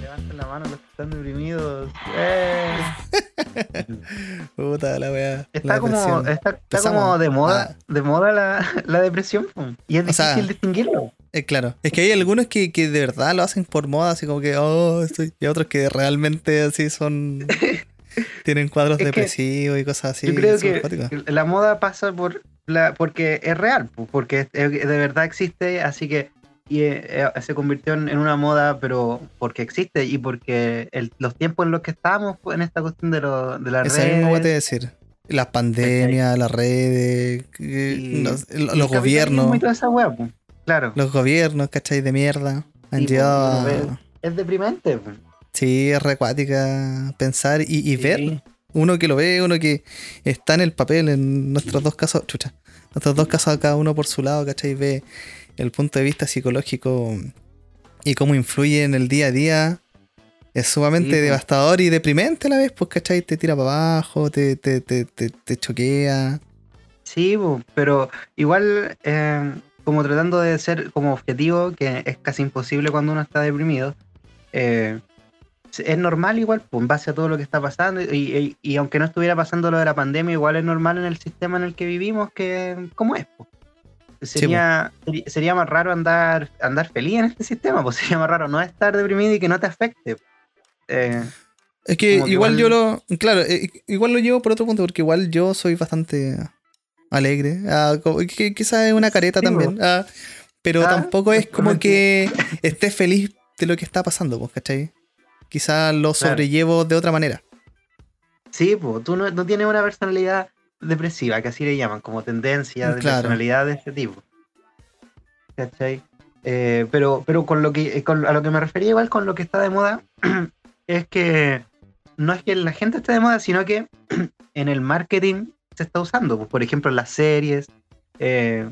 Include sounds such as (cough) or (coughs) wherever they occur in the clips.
Levanten la mano los que están deprimidos. Eh. (laughs) Puta la weá. Está la como, está, como de moda, Ah. de moda la, la depresión. Y es O sea, difícil distinguirlo. Eh, claro. Es que hay algunos que, que de verdad lo hacen por moda, así como que, oh, estoy. Y otros que realmente así son. (laughs) tienen cuadros Es depresivos y cosas así. Yo creo que la moda pasa por la, porque es real, po, porque de verdad existe, así que y, eh, eh, se convirtió en, en una moda, pero porque existe y porque el- los tiempos en los que pues, en esta cuestión de, lo, de las Esa misma voy a redes, decir. Las pandemias, las redes, Y- los, y los gobiernos. toda esa wea, po. claro, Los gobiernos, ¿cachai? De mierda. Han a. es deprimente. po. Sí, es recuática pensar y, y Sí. ver. Uno que lo ve, uno que está en el papel, en nuestros dos casos, chucha, nuestros dos casos, cada uno por su lado, ¿cachai? Ve el punto de vista psicológico y cómo influye en el día a día. Es sumamente Sí, devastador y deprimente a la vez, pues, ¿cachai? Te tira para abajo, te, te, te, te, choquea. Sí, pero igual, eh, como tratando de ser como objetivo, que es casi imposible cuando uno está deprimido, eh, es normal igual, pues, en base a todo lo que está pasando, y, y- y aunque no estuviera pasando lo de la pandemia, igual es normal en el sistema en el que vivimos, que como es. po. Sería, sería más raro andar, andar feliz en este sistema, pues sería más raro no estar deprimido y que no te afecte. Eh, Es que igual, igual- yo lo. Claro, eh, igual lo llevo por otro punto, porque igual yo soy bastante alegre. ah, que quizás es una careta Sí, también. ah, pero Ah, tampoco es como que esté feliz de lo que está pasando, pues, ¿cachai? Quizás lo Claro. sobrellevo de otra manera. Sí, pues tú no, no tienes una personalidad depresiva, que así le llaman, como tendencia de Claro. personalidad de este tipo. ¿Cachai? Eh, pero, pero con lo que con- a lo que me refería igual con lo que está de moda (clears throat) es que no es que la gente esté de moda, sino que (clears throat) en el marketing se está usando. Pues, por ejemplo, las series, eh,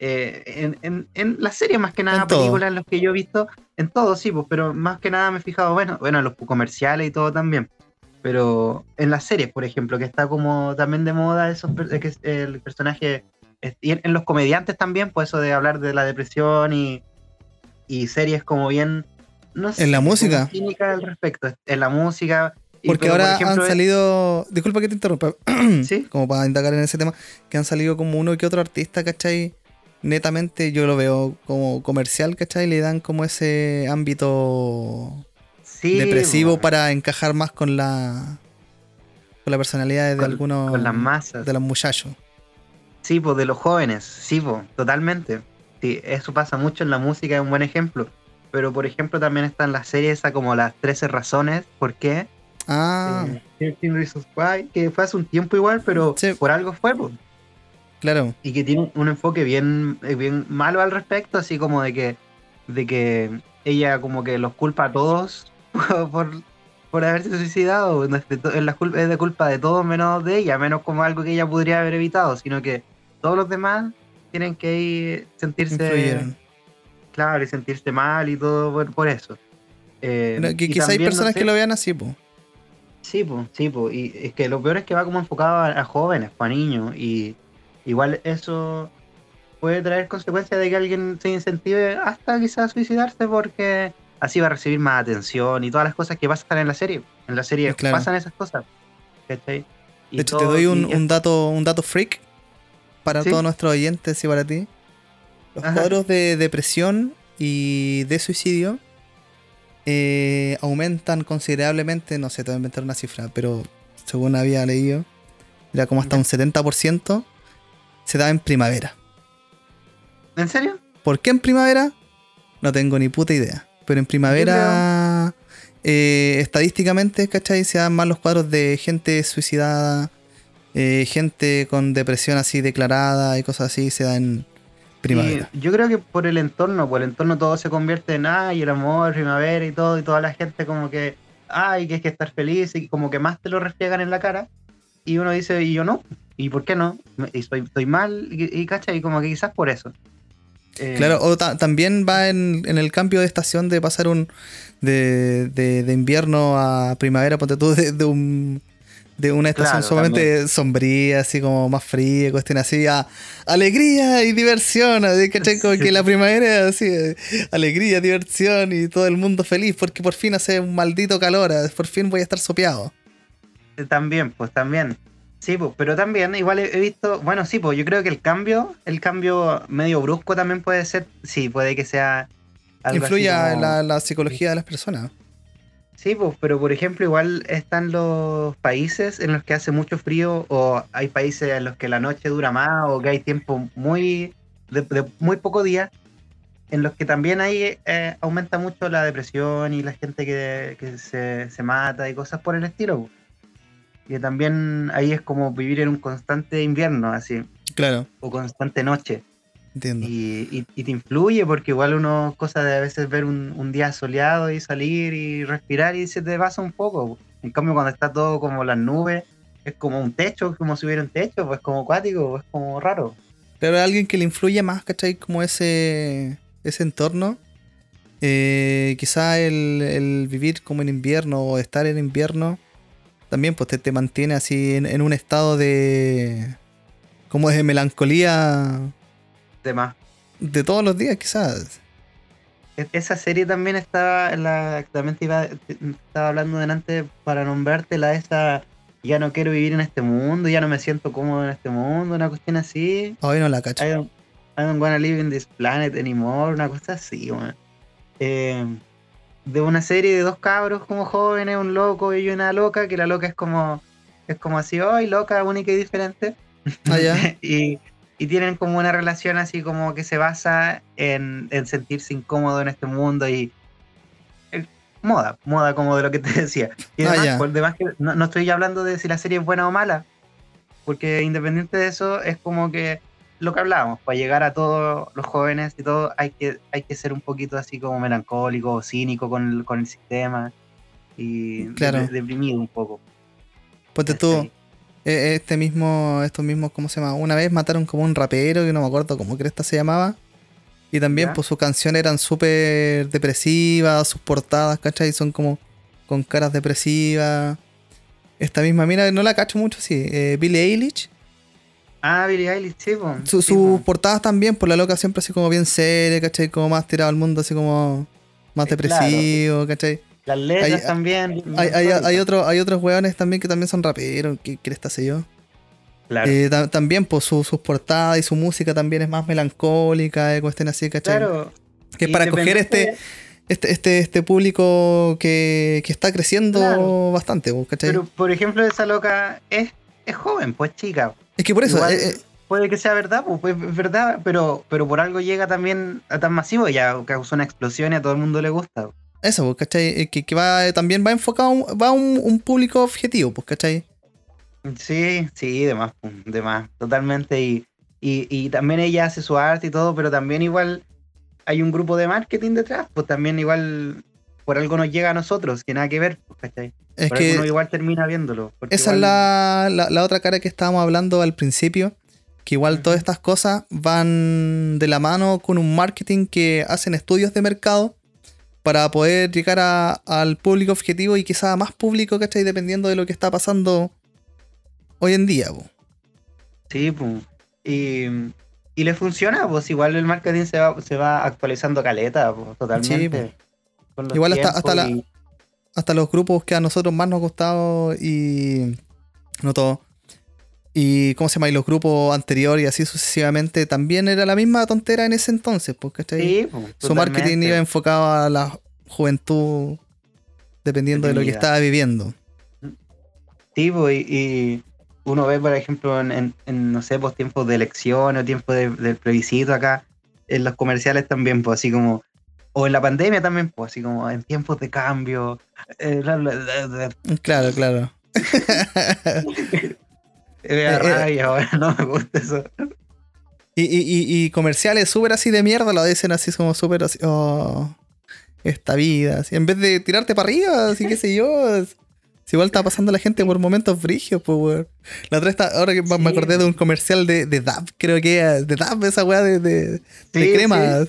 eh, en, en- en las series más que nada, En todo. películas en las que yo he visto, en todo sí, pues, pero más que nada me he fijado, bueno, bueno, en los comerciales y todo también. Pero en las series, por ejemplo, que está como también de moda esos que el personaje. Y en, en los comediantes también, pues eso de hablar de la depresión y, y series como bien. No sé, En la música. al respecto. En la música. Porque pero, por ahora ejemplo, han salido. Disculpa que te interrumpa. (clears throat) Sí, como para indagar en ese tema, que han salido como uno que otro artista, ¿cachai? Netamente yo lo veo como comercial, ¿cachai? Le dan como ese ámbito sí. depresivo bueno, para encajar más con la con la personalidad de Con- algunos Con las masas. de los muchachos. Sí, pues de los jóvenes, sí, pues, totalmente. Sí, eso pasa mucho en la música, es un buen ejemplo. Pero por ejemplo también están las series esa como las 13 razones, ¿por qué? Ah, Eh, 13 Reasons Why, que fue hace un tiempo igual, pero Sí. por algo fue, pues. Claro. Y que tiene un enfoque bien, eh, bien malo al respecto, así como de que, de que ella como que los culpa a todos (laughs) por, por haberse suicidado. Es de, la culpa, es de culpa de todos menos de ella, menos como algo que ella podría haber evitado, sino que todos los demás tienen que ir sentirse Influyeron. claro y sentirse mal y todo por, por eso. Eh, que quizá hay no personas sé, que lo vean así, pues. Sí, pues, sí, pues. Y es que lo peor es que va como enfocado a, a jóvenes, pues, a niños. Y igual eso puede traer consecuencias de que alguien se incentive hasta quizás suicidarse porque así va a recibir más atención y todas las cosas que pasan en la serie. En la serie Claro. pasan esas cosas. ¿cachai? Y De hecho, te doy un, dato, un dato freak para Sí. todos nuestros oyentes y para ti. Los Ajá. cuadros de depresión y de suicidio eh, aumentan considerablemente, no sé, te voy a inventar una cifra, pero según había leído, era como hasta un 70% se da en primavera. ¿En serio? ¿Por qué en primavera? No tengo ni puta idea. Pero en primavera, eh, estadísticamente, ¿cachai? Se dan más los cuadros de gente suicidada, eh, gente con depresión así declarada y cosas así, se da en primavera. Y yo creo que por el entorno, por el entorno todo se convierte en ay, el amor, primavera y todo, y toda la gente como que, ay, que es que estar feliz, y como que más te lo refriegan en la cara, y uno dice, y yo no, ¿y por qué no? Y estoy, estoy mal, y, y cacha, y como que quizás por eso. Eh, Claro, o ta- también va en, en el cambio de estación de pasar un de, de- de invierno a primavera, ponte tú, de, de un, de una estación sumamente sombría, así como más fría, cuestión así, a alegría y diversión, ¿cachai? Como que la primavera así, alegría, diversión y todo el mundo feliz porque por fin hace un maldito calor, por fin voy a estar sopeado. También, pues también. Sí, pues, pero también igual he visto, bueno, sí, pues yo creo que el cambio, el cambio medio brusco también puede ser, sí, puede que sea... Algo Influye en la, la psicología de las personas. Sí, pues, pero por ejemplo, igual están los países en los que hace mucho frío, o hay países en los que la noche dura más, o que hay tiempo muy de, muy poco día, en los que también ahí eh, aumenta mucho la depresión y la gente que, se, mata y cosas por el estilo. Y también ahí es como vivir en un constante invierno, así. Claro. O constante noche. Entiendo. Y, te influye porque igual uno, cosa de a veces ver un, día soleado y salir y respirar y se te pasa un poco. En cambio, cuando está todo como las nubes, es como un techo, como si hubiera un techo, pues como acuático, es como raro. Pero alguien que le influye más, ¿cachai? Como ese, ese entorno. Eh, quizá el, vivir como en invierno o estar en invierno también pues te, mantiene así en, en, un estado de como de melancolía de más. De todos los días, quizás. E-, esa serie también estaba, la, también iba, estaba hablando delante para nombrarte la de esa, ya no quiero vivir en este mundo, ya no me siento cómodo en este mundo, una cuestión así. Hoy no la cacho. I don't, I don't wanna live in this planet anymore, una cosa así, eh, de una serie de dos cabros como jóvenes, un loco y una loca, que la loca es como, es como así, hoy loca, única y diferente. Ah, (laughs) y, y tienen como una relación así como que se basa en, sentirse incómodo en este mundo y eh, moda, moda como de lo que te (laughs) decía. Y ah, además, que no, no, estoy hablando de si la serie es buena o mala, porque independiente de eso es como que lo que hablábamos, para llegar a todos los jóvenes y todo hay que, hay que ser un poquito así como melancólico o cínico con el, con el sistema y deprimido un poco. Ponte tú, e, este mismo, estos mismos, ¿cómo se llama? Una vez mataron como un rapero, que no me acuerdo cómo cresta se llamaba. Y también, pues sus canciones eran súper depresivas, sus portadas, ¿cachai? Son como con caras depresivas. Esta misma, mira, no la cacho mucho, sí. Eh, Billie Eilish. Ah, Billie Eilish, sí, sus portadas también, por la loca siempre así como bien seria, ¿cachai? Como más tirado al mundo, así como más eh, depresivo, ¿cachai? Las letras también. Hay, hay, otro, hay otros weones también que también son raperos, que crees sé yo. Claro. Eh, también, pues sus portadas y su música también es más melancólica, de cuestiones así, ¿cachai? Claro. Que para coger este, este, este, este público que, está creciendo bastante, pues, ¿cachai? Pero, por ejemplo, esa loca es, es joven, pues chica. Es que por eso. Eh, eh, puede que sea verdad, pues, pues, es verdad, pero, pero por algo llega también a tan masivo, ya causó una explosión y a todo el mundo le gusta. Eso, pues, ¿cachai? Eh, que, que va, también va enfocado, va a un, público objetivo, pues, ¿cachai? Sí, sí, demás, demás, totalmente. Y, y, también ella hace su arte y todo, pero también igual hay un grupo de marketing detrás, pues también igual por algo nos llega a nosotros, que nada que ver, pues, ¿cachai? Es que uno igual termina viéndolo. Esa es la, la, otra cara que estábamos hablando al principio, que igual todas estas cosas van de la mano con un marketing que hacen estudios de mercado para poder llegar al público objetivo y quizá más público, ¿cachai? Dependiendo de lo que está pasando hoy en día. Sí, pues. Y, y, le funciona, pues igual el marketing se va, se va actualizando caleta, pues, totalmente. Igual hasta, hasta, hasta los grupos que a nosotros más nos ha gustado y no todo y cómo se llama, y los grupos anteriores y así sucesivamente, también era la misma tontera en ese entonces, porque sí, su marketing iba enfocado a la juventud dependiendo de lo que estaba viviendo. Sí, pues, y, uno ve, por ejemplo, en, no sé, pues tiempos de elecciones o tiempos de, del plebiscito acá, en los comerciales también, pues así como, o en la pandemia también, pues así como en tiempos de cambio. Eh, claro, claro. (laughs) Eh, eh, (laughs) no me gusta eso. Y, y, y, comerciales súper así de mierda lo dicen así como súper así, oh, esta vida. Así, en vez de tirarte para arriba, así que sé yo. Si igual está pasando la gente por momentos frigios, pues, weón. La otra está, ahora que me acordé de un comercial de, de DAP, creo que de DAP, esa weá de, de, crema.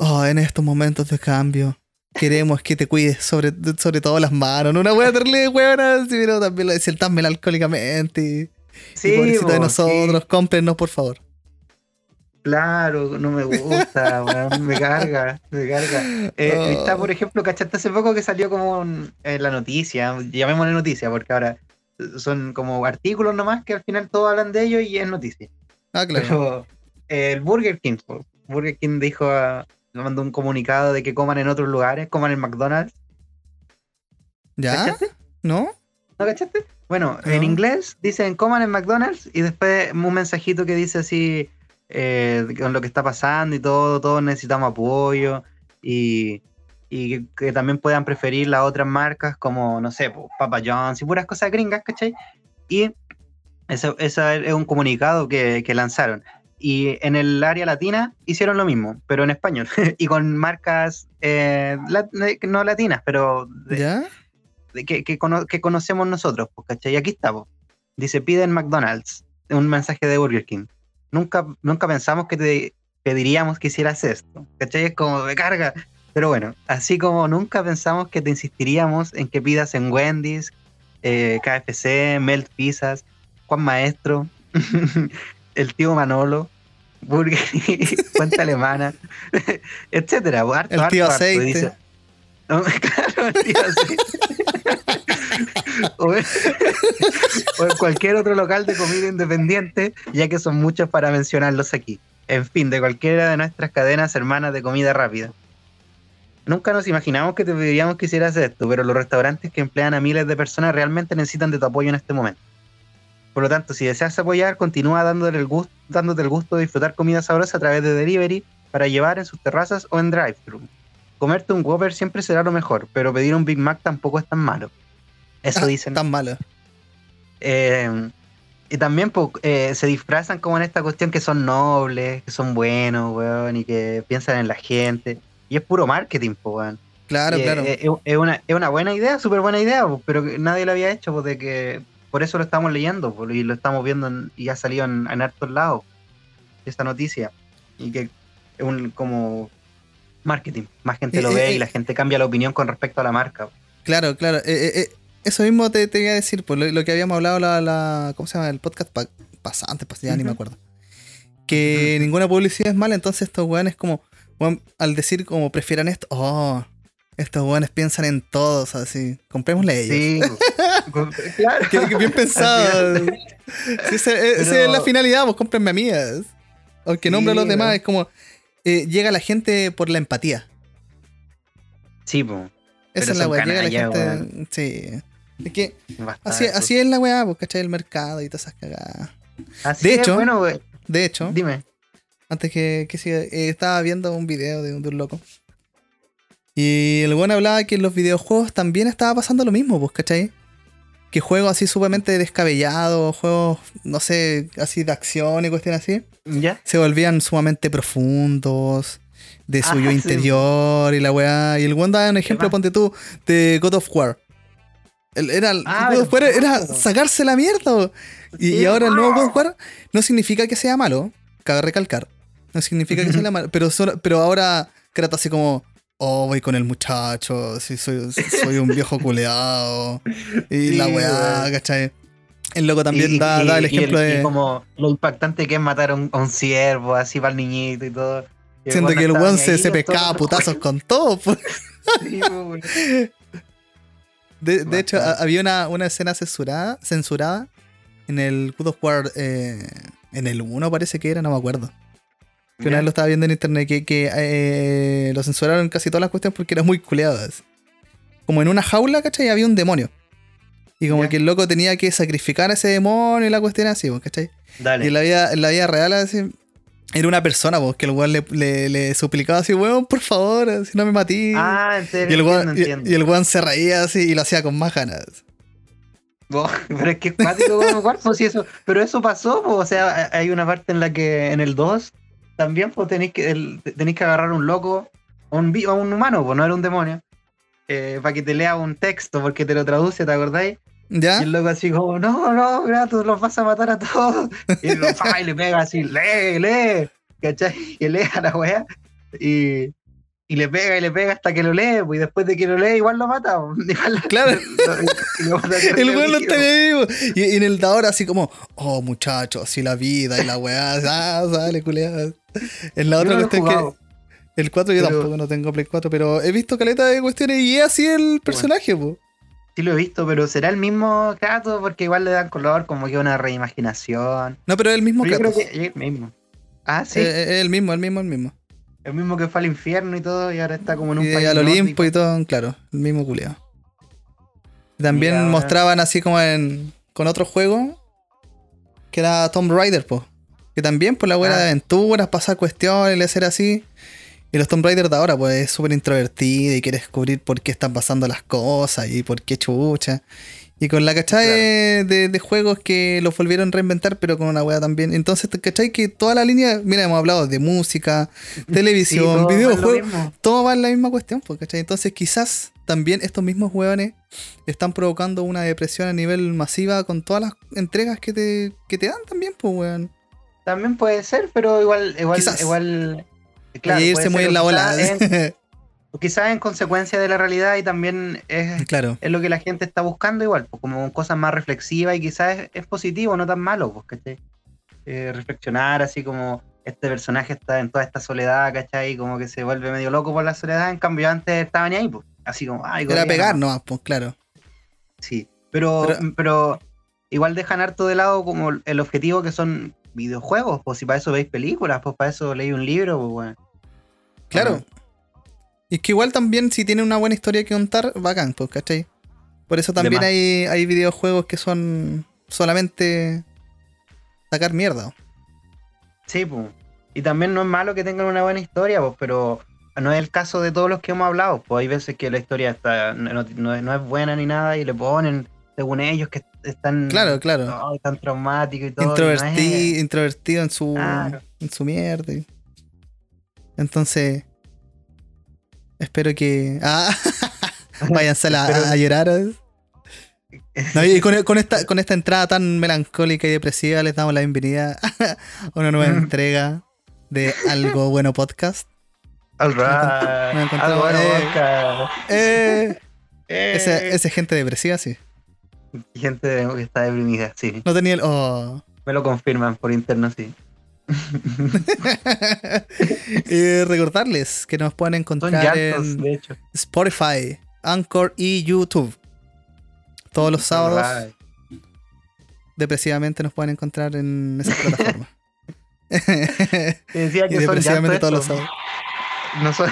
Oh, en estos momentos de cambio, Queremos que te cuides sobre, sobre todo las manos. No una wea terrible weona, pero también lo decía tan melancólicamente. Sí, y pobrecito de nosotros, cómprenos por favor. Claro, no me gusta, (laughs) me carga, me carga. Eh, está, por ejemplo, ¿cachaste hace poco que salió como en la noticia? Llamémosle noticia, porque ahora son como artículos nomás que al final todos hablan de ellos y es noticia. Ah, claro. Eh, el Burger King, Burger King dijo, a, mandó un comunicado de que coman en otros lugares, coman en McDonald's. ¿Ya? ¿Cachaste? ¿No? ¿No cachaste? Bueno, en inglés dicen coman en McDonald's y después un mensajito que dice así eh, con lo que está pasando y todo, todos necesitamos apoyo y, que, también puedan preferir las otras marcas como, no sé, Papa John's y puras cosas gringas, ¿cachai? Y eso, es un comunicado que, lanzaron. Y en el área latina hicieron lo mismo, pero en español. (laughs) y con marcas eh, no latinas, pero que, que, conocemos nosotros, pues, ¿cachai? Y aquí estamos. Dice, piden McDonald's. Un mensaje de Burger King nunca, nunca pensamos que te pediríamos que hicieras esto. ¿Cachai? Es como de carga. Pero bueno, así como nunca pensamos que te insistiríamos en que pidas en Wendy's, eh, KFC, Melt Pizzas, Juan Maestro, (laughs) el tío Manolo, Burger, (laughs) cuenta alemana, (laughs) etcétera. el tío aceite. (laughs) claro, el tío aceite. o, en, cualquier otro local de comida independiente, ya que son muchos para mencionarlos aquí. En fin, de cualquiera de nuestras cadenas hermanas de comida rápida. Nunca nos imaginamos que te pediríamos que hicieras esto, pero los restaurantes que emplean a miles de personas realmente necesitan de tu apoyo en este momento. Por lo tanto, si deseas apoyar, continúa dándole el gusto, dándote el gusto de disfrutar comida sabrosa a través de delivery para llevar en sus terrazas o en drive-thru. Comerte un Whopper siempre será lo mejor, pero pedir un Big Mac tampoco es tan malo. Eso ah, dicen. Tan malo. Eh, y también eh, se disfrazan como en esta cuestión que son nobles, que son buenos, weón, y que piensan en la gente. Y es puro marketing, pues, weón. Claro, claro. Es, una, es una buena idea, súper buena idea, pero nadie lo había hecho, pues, de que por eso lo estamos leyendo, y lo estamos viendo y ha salido en, en hartos lados esta noticia. Y que es un como marketing. Más gente lo ve y la gente cambia la opinión con respecto a la marca. Claro, claro. Eh, eso mismo te, te, iba a decir, pues lo, que habíamos hablado la, la, ¿cómo se llama? El podcast pasante, pues ya ni me acuerdo. Que ninguna publicidad es mala, entonces estos weones como, al decir como prefieran esto, oh, estos weones piensan en todos, así, comprémosle a ellos. Sí, (laughs) claro. que, bien (laughs) pensado. esa, es la finalidad, pues cómprenme a mí. Aunque nombre a los demás, es como, eh, llega la gente por la empatía. Sí, pues. Esa es la weá, llega la gente. Sí. Es que así, así, es la weá, pues, ¿cachai? El mercado y todas esas cagadas. de hecho, bueno, de hecho, dime. Antes que, que siga, eh, estaba viendo un video de, un loco. Y el weón hablaba que en los videojuegos también estaba pasando lo mismo, pues, ¿cachai? Que juegos así sumamente descabellados, juegos, no sé, así de acción y cuestiones así, ¿Ya? se volvían sumamente profundos, de su yo interior y la weá. Y el weón daba un ejemplo, ponte tú, de God of War. Era, ah, era sacarse la mierda. Y, ahora el nuevo God of no significa que sea malo, cabe recalcar. No significa que sea malo, pero, pero ahora Kratos así como, oh, voy con el muchacho, si soy, soy un viejo (laughs) culeado. Y la weá, ¿cachai? El loco también da, el ejemplo de. como lo impactante que es matar a un, a un ciervo, así para el niñito y todo. Siento que el weón se, se pescaba putazos con todo. Pues. (laughs) De, hecho, había una, una, escena censurada, censurada en el God of War, eh, en el 1 parece que era, no me acuerdo. Que una vez lo estaba viendo en internet que, que eh, lo censuraron casi todas las cuestiones porque eran muy culeadas. Como en una jaula, ¿cachai? Había un demonio. Y como que el loco tenía que sacrificar a ese demonio y la cuestión así, pues, ¿cachai? Y en la vida, en la vida real, así, era una persona, pues, que el weón le, le, suplicaba así, weón, por favor, si no me matí. Ah, en serio. Y el, weón, y, el weón se reía así y lo hacía con más ganas. (laughs) pero es que es cuático como si eso. Pero eso pasó, pues, o sea, hay una parte en la que en el 2 también pues, tenéis que, tenéis que agarrar un loco, a un, a un humano, pues no era un demonio, eh, para que te lea un texto, porque te lo traduce, ¿te acordáis? Y el loco así como, no, no, Gratos, los vas a matar a todos. (laughs) Y, lo, y le pega así, lee, lee, ¿cachai? Y lee a la weá. Y, y le pega y le pega hasta que lo lee, pues, y después de que lo lee, igual lo mata. (laughs) claro. (laughs) (laughs) el weón no está vivo. Y, y, en el dador así como, oh muchachos, si la vida y la weá, ah, sale, culeada. En la otra no cuestión que. El 4 yo tampoco no tengo Play 4, pero he visto caleta de cuestiones y es así el personaje, pues. Sí lo he visto, pero será el mismo Kratos porque igual le dan color como que una reimaginación. No, pero es el mismo Kratos. Yo creo que es el mismo. Ah, sí. Eh, el mismo, el mismo, el mismo. El mismo que fue al infierno y todo, y ahora está como en un y país. al Olimpo y todo, claro, el mismo culiado. También mostraban así como en. con otro juego. Que era Tomb Raider, pues. Que también, por la buena de ah. aventuras, pasar cuestiones, le hacer así. Y los Tomb Raider de ahora, pues es súper introvertido y quiere descubrir por qué están pasando las cosas y por qué chucha. Y con la cachai de, juegos que los volvieron a reinventar, pero con una wea también. Entonces, ¿cachai? Que toda la línea, mira, hemos hablado de música, (laughs) televisión, videojuegos, todo va en la misma cuestión, pues, ¿cachai? Entonces, quizás también estos mismos hueones están provocando una depresión a nivel masiva con todas las entregas que te, que te dan también, pues, weón. También puede ser, pero igual, igual, igual. Claro, irse muy en la bola. (laughs) quizás en consecuencia de la realidad y también es, es lo que la gente está buscando igual, pues, como cosas más reflexivas y quizás es, positivo, no tan malo, pues, ¿cachai? Eh, reflexionar así como este personaje está en toda esta soledad, ¿cachai? Como que se vuelve medio loco por la soledad, en cambio antes estaban ahí, pues, así como, ay, Era pegar no, pues claro. Sí, pero, pero, igual dejan harto de lado como el objetivo que son videojuegos, pues si para eso veis películas, pues para eso leí un libro, pues bueno. Claro. Y es que igual también si tiene una buena historia que contar, bacán, pues, ¿cachai? Por eso también hay, hay videojuegos que son solamente sacar mierda. Sí, pues. Y también no es malo que tengan una buena historia, pues, pero no es el caso de todos los que hemos hablado. Pues hay veces que la historia está, no, es buena ni nada y le ponen, según ellos, que están claro, claro. tan traumático y todo. Introvertido, en su, en su mierda. Entonces, Espero que. Ah, (laughs) váyanse a, llorar. y con, esta, con esta entrada tan melancólica y depresiva les damos la bienvenida (laughs) a una nueva entrega de Algo Bueno Podcast. Algo bueno eh, eh, ese, gente depresiva, sí. Gente que está deprimida, sí. No tenía el. Oh. Me lo confirman por interno, sí. (laughs) y recordarles que nos pueden encontrar en Spotify, Anchor y YouTube. Todos los sábados. Depresivamente nos pueden encontrar en esas plataformas. (laughs) decía (laughs) que y depresivamente todos los sábados. No son.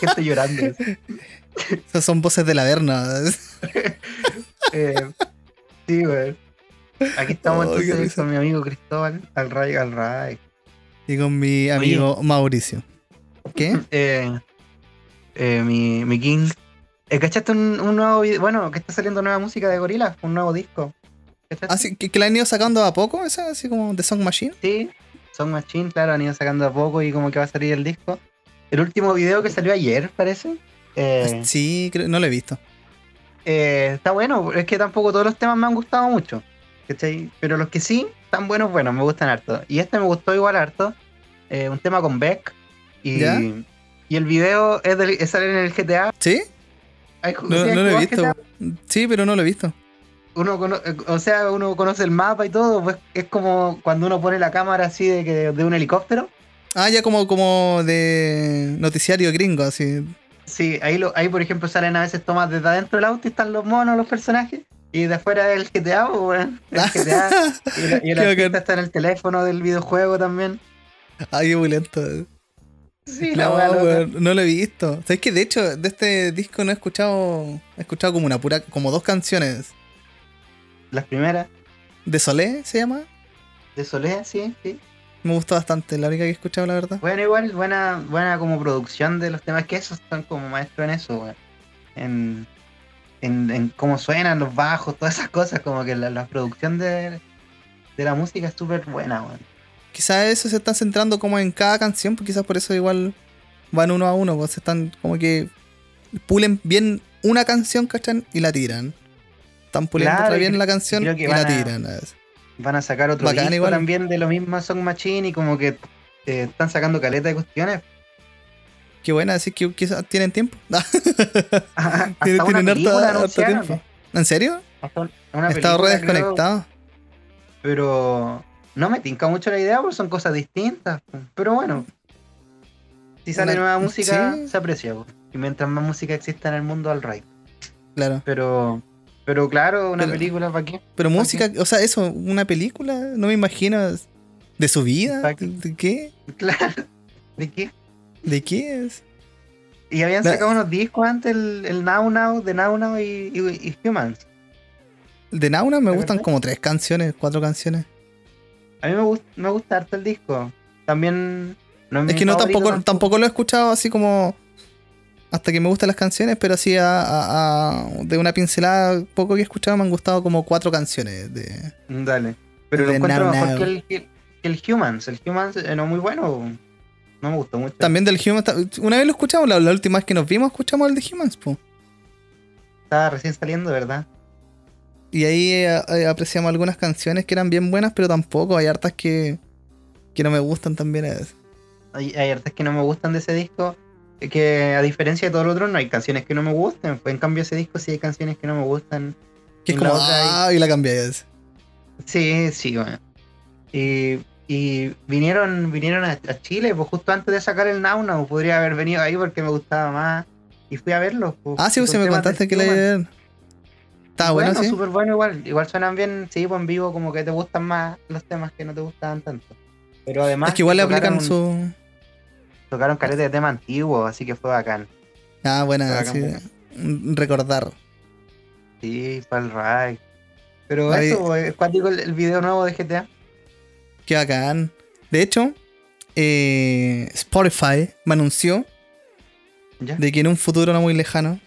Gente llorando. Esas son voces de la verna. eh, sí, güey. Aquí estamos entonces con mi amigo Cristóbal, al Ray, al Ray. Y con mi amigo Mauricio. ¿Qué? (laughs) Eh, eh, mi, mi King. Eh, ¿Cachaste un, un, nuevo video? Bueno, que está saliendo nueva música de Gorillaz, un nuevo disco. ¿Así ¿Ah, que, la han ido sacando a poco? ¿Esa? Así como de Song Machine. Sí, Song Machine, claro, han ido sacando a poco y como que va a salir el disco. El último video que salió ayer, parece. Eh, sí, no lo he visto. está bueno, es que tampoco todos los temas me han gustado mucho. Pero los que sí, están buenos, bueno, me gustan harto. Y este me gustó igual harto. Eh, un tema con Beck. Y, y el video es, de, salir en el GTA. ¿Sí? No, lo he visto. Sí, pero no lo he visto. Uno o sea, uno conoce el mapa y todo, pues es como cuando uno pone la cámara así de, que, de un helicóptero. Ah, ya como, como de noticiario gringo, así. Sí, ahí, lo, ahí por ejemplo salen a veces tomas desde adentro del auto y están los monos, los personajes. Y de afuera el GTA, pues, El GTA. y, el (laughs) artista está en el teléfono del videojuego también. Ay, qué muy lento. Sí, la no, no lo he visto. ¿Sabes que de hecho de este disco no he escuchado. He escuchado como una pura. como dos canciones. Las primeras. ¿De Solé se llama? De Solé, sí, sí. Me gustó bastante, la única que he escuchado, la verdad. Bueno, igual, buena, buena como producción de los temas que esos están como maestros en eso, weón. En, en, cómo suenan los bajos, todas esas cosas, como que la, producción de, la música es súper buena, weón. Quizás eso se está centrando como en cada canción, pues quizás por eso igual van uno a uno, pues se están como que pulen bien una canción, ¿cachan? Y la tiran. Están puliendo otra bien la canción y la tiran. Van a sacar otro disco también de lo mismo Song Machine y como que eh, están sacando caleta de cuestiones Qué buena, así que quizás tienen tiempo. (laughs) Tienen harta, tiempo. ¿En serio? Un- He estado re creo, desconectado. Pero no me tinca mucho la idea porque son cosas distintas. Pero bueno, si sale Una- nueva música, sí. se aprecia. Y mientras más música exista en el mundo, al right. Claro. Pero, pero claro, una Pero- película, ¿para qué? Pero música, o sea, eso, una película, no me imagino. ¿De su vida? ¿De qué? (laughs) Claro, ¿de qué? ¿De qué es? Y habían La- sacado unos discos antes, el, el Now Now, de Now Now y, y- y Humans. De Nauna me ¿De gustan verdad? como tres canciones, cuatro canciones. A mí me, gust- me gusta harto el disco. También no es, Es que no tampoco, tampoco lo he escuchado así como hasta que me gustan las canciones, pero así a- a- a- de una pincelada poco que he escuchado me han gustado como cuatro canciones de Dale. Pero lo De encuentro Now mejor Now. que el, que el Humans. El Humans eh, no muy bueno. No me gustó mucho. también del Humans. Una vez lo escuchamos, la, la última vez que nos vimos escuchamos el de Humans, po. Estaba recién saliendo, ¿verdad? Y ahí eh, eh, apreciamos algunas canciones que eran bien buenas, pero tampoco hay hartas que, que no me gustan también. Hay, hay artes que no me gustan de ese disco. Que a diferencia de todos los otros, no hay canciones que no me gusten. Pues en cambio, ese disco sí hay canciones que no me gustan. Que es la como, hay- ah, y la cambiáis. Sí, sí, bueno. Y, y vinieron, vinieron a, a Chile, pues justo antes de sacar el Now Now. Podría haber venido ahí porque me gustaba más. Y fui a verlos. pues, Ah, sí, pues me contaste que la Human. Estaba bueno, sí. súper bueno igual. Igual suenan bien, sí, pues en vivo como que te gustan más los temas que no te gustaban tanto. Pero además Es que igual le aplican su. tocaron caleta de tema antiguo, así que fue bacán. Ah, Bacán, sí. Recordar. Sí, fue el ride. Pero Ahí- eso, pues, es cuático el, el video nuevo de GTA. Qué bacán. De hecho, eh, Spotify me anunció ¿Ya? de que en un futuro no muy lejano,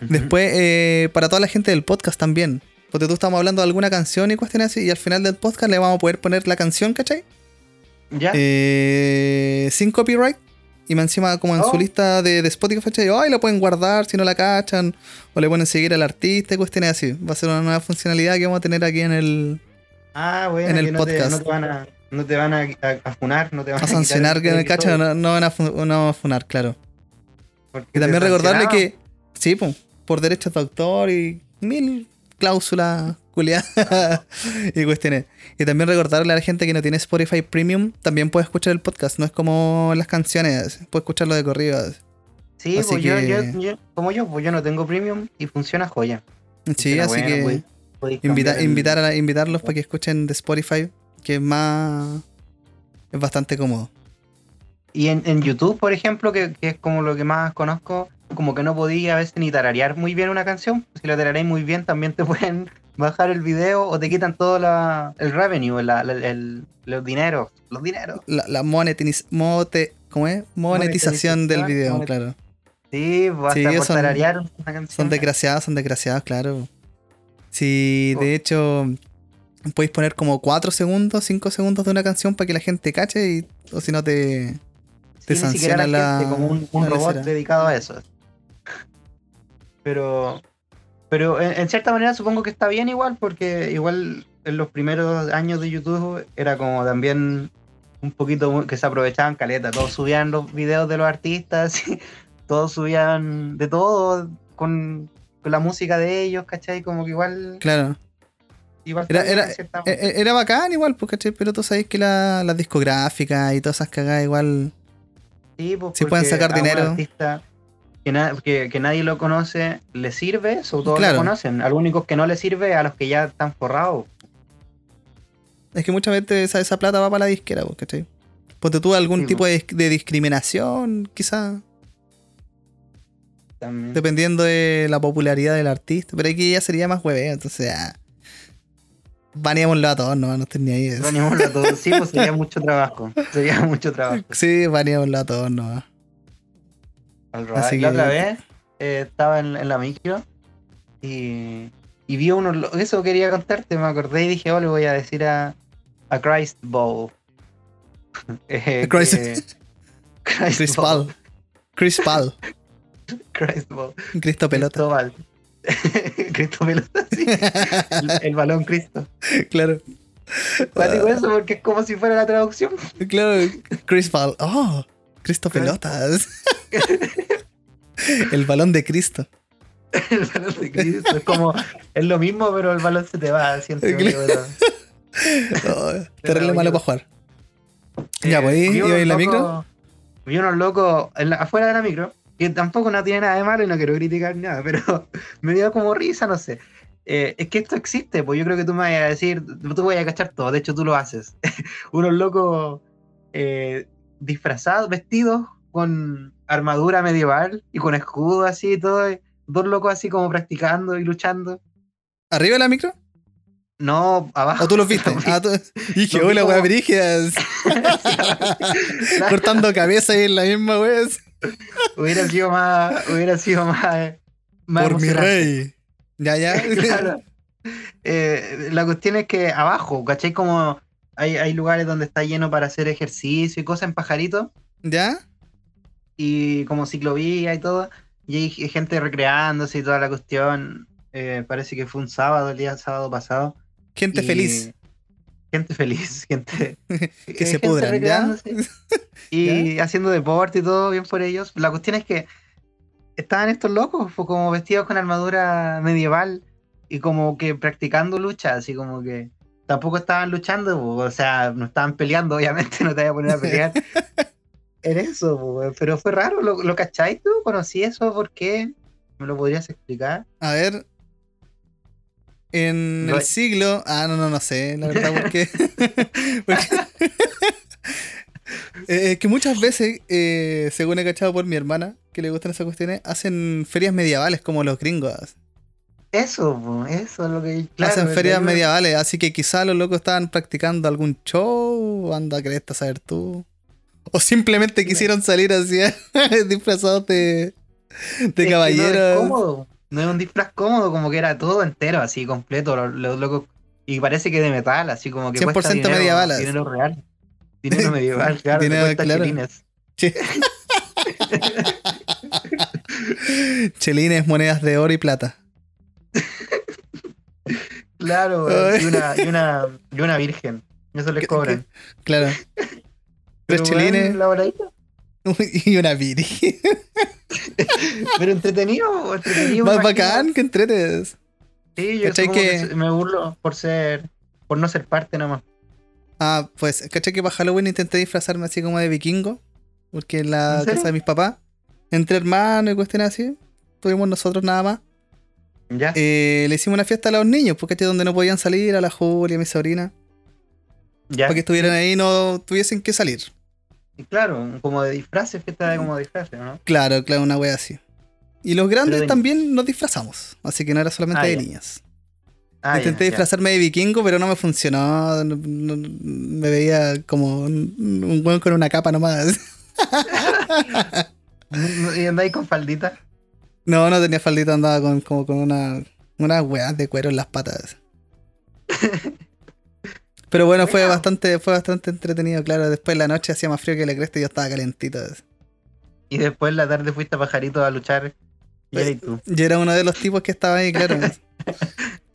después eh, para toda la gente del podcast también, porque tú estamos hablando de alguna canción y cuestiones así, y al final del podcast le vamos a poder poner la canción, ¿cachai? ¿Ya? Eh, sin copyright. Y más encima como en Oh. su lista de, de Spotify, ¿cachai? Ay, la pueden guardar si no la cachan. O le pueden seguir al artista y cuestiones así. Va a ser una nueva funcionalidad que vamos a tener aquí en el... ah, bueno, en el que no te, podcast. no te van a, no te van a, a- a funar, no te van a, sancionar que, crédito, ¿cachai? No, no van a, fu- no van a funar, claro. Y te también recordarle que, sí, po, por derechos de autor y mil cláusulas culiadas (laughs) y cuestiones. Y también recordarle a la gente que no tiene Spotify Premium, también puede escuchar el podcast. No es como las canciones, puede escucharlo de corrido. Sí, pues yo, que- yo, yo- como yo, pues yo no tengo premium y funciona joya. Sí, Funciona así bueno, que podéis invita- cambiar el- invitar a, invitarlos para que escuchen de Spotify, que es más... es bastante cómodo. Y en, en YouTube, por ejemplo, que, que es como lo que más conozco, como que no podía a veces ni tararear muy bien una canción. Si la tarareáis muy bien, también te (laughs) pueden bajar el video o te quitan todo la, el revenue, la- la- el- los dineros. Los dineros. La, la monetiz- mote- ¿cómo es? monetización del video, claro. Sí, pues, Sí, son- tararear una canción. Son desgraciados, son desgraciados, claro. Si Oh. de hecho podéis poner como 4 segundos, 5 segundos de una canción para que la gente cache y o si no te, te Sí, sanciona la, gente, como un, un la robot lecera. dedicado a eso. Pero, pero en, en cierta manera supongo que está bien igual, porque igual en los primeros años de YouTube era como también un poquito que se aprovechaban caleta, todos subían los videos de los artistas, (laughs) todos subían de todo con, con la música de ellos, ¿cachai? Como que igual... Claro. igual Era- era- cierta E- Era bacán igual, pues, ¿cachai? Pero tú sabes que la- las discográficas y todas esas cagadas igual. Sí, pues, Si pueden sacar dinero. artista que, na- que, que nadie lo conoce, le sirve, sobre todo Claro. lo conocen. A los únicos que no le sirve, a los que ya están forrados. Es que muchas veces esa, esa plata va para la disquera, pues, ¿cachai? Ponte tú algún Sí, tipo de, de discriminación, quizás, También. dependiendo de la popularidad del artista. Pero aquí ya sería más hueveo, entonces ya. Baneémoslo a todos, no, no ni ahí. eso. Baneémoslo a todos. Sí, pues sería (laughs) mucho trabajo. Sería mucho trabajo. Sí, baneémoslo a todos, no. Al Así La otra vez eh, estaba en, en la micro y, y vi unos. lo- Eso quería contarte, me acordé y dije, oh, le voy a decir a, a Christ Bowl. (laughs) Eh, Christ- que- (laughs) Christ Chris. Paul. Chris Paul. (laughs) Christ Bowl. Cristo Pelota. (laughs) Cristo pelota, sí. El, el balón Cristo. Claro. Cuático eso porque es como si fuera la traducción. Claro, Chris Paul. Oh, Cristo pelotas. el balón de Cristo. el balón de Cristo. Es como, es lo mismo, pero el balón se te va. Siento oh, (laughs) terrible malo para jugar. ya, pues ahí iba en la micro. Vi unos locos afuera de la micro, que tampoco no tiene nada de malo y no quiero criticar nada, pero (laughs) me dio como risa, no sé. Eh, es que esto existe, pues yo creo que tú me vas a decir, tú voy a cachar todo, de hecho tú lo haces. (laughs) unos locos eh, disfrazados, vestidos con armadura medieval y con escudo así y todo, dos locos así como practicando y luchando. ¿Arriba de la micro? No, abajo. ¿O tú los viste? (laughs) ah, tú... Dije, hola, weá, brigias. Cortando cabeza ahí en la misma weá. (laughs) hubiera sido más. Hubiera sido más. Por mi rey. Ya, ya. (laughs) claro. Eh, la cuestión es que abajo, ¿cachai? Como hay, hay lugares donde está lleno para hacer ejercicio y cosas en pajarito. ¿Ya? Y como ciclovía y todo. Y hay gente recreándose y toda la cuestión. Eh, parece que fue un sábado, el día sábado pasado. Gente feliz. Gente feliz, (laughs) gente (laughs) que se pudran, ¿ya? (laughs) Y haciendo deporte y todo bien por ellos. La cuestión es que estaban estos locos, fue como vestidos con armadura medieval y como que practicando lucha, así como que tampoco estaban luchando, o sea, no estaban peleando, obviamente, no te voy a poner a pelear. en eso, pero fue raro, ¿lo, lo cacháis tú? ¿Conocí eso? ¿Por qué? ¿Me lo podrías explicar? A ver, en el siglo. Ah, no, no, no sé, la verdad, porque. (laughs) (laughs) Eh, que muchas veces, eh, según he cachado por mi hermana, que le gustan esas cuestiones, hacen ferias medievales como los gringos. Eso, eso es lo que. hacen ferias medievales, así que quizá los locos estaban practicando algún show, anda cresta, saber tú. O simplemente quisieron salir así (laughs) disfrazados de, de caballeros. No es un disfraz cómodo, como que era todo entero, así, completo. Lo, loco, y parece que de metal, así como que 100% cuesta dinero, medieval. Dinero real. Dinero (laughs) medieval, claro. dinero, claro. chelines. (laughs) chelines, monedas de oro y plata. claro, y una, (laughs) y, una, y una virgen. Eso les cobran. Claro. Tres chelines. La y una virgen. Pero entretenido, entretenido. Más bacán que entretes. Sí, yo que... me burlo por ser. por no ser parte nomás. Ah, pues, ¿cachai que para Halloween intenté disfrazarme así como de vikingo? Porque en la casa de mis papás, entre hermanos y cuestiones así, tuvimos nosotros nada más. ¿Ya? Eh, le hicimos una fiesta a los niños, porque donde no podían salir, a la Julia, a mi sobrina. ¿Ya? Para que estuvieran ahí y no tuviesen que salir. Claro, como de disfraces, fiesta de como disfraces, ¿no? Claro, claro, una wea así. Y los grandes también nos disfrazamos, así que no era solamente ah, de niñas. Ah, Intenté disfrazarme de vikingo, pero no me funcionó. me veía como un, un con una capa nomás. (laughs) ¿Y andáis con faldita? No, no tenía faldita, andaba con, como con una, unas weas de cuero en las patas. (laughs) Pero bueno, fue bastante, fue bastante entretenido, claro. Después la noche hacía más frío que la cresta y yo estaba calentito. Y después la tarde fuiste a pajarito a luchar. Y pues, tú. Yo era uno de los tipos que estaba ahí, claro. (laughs)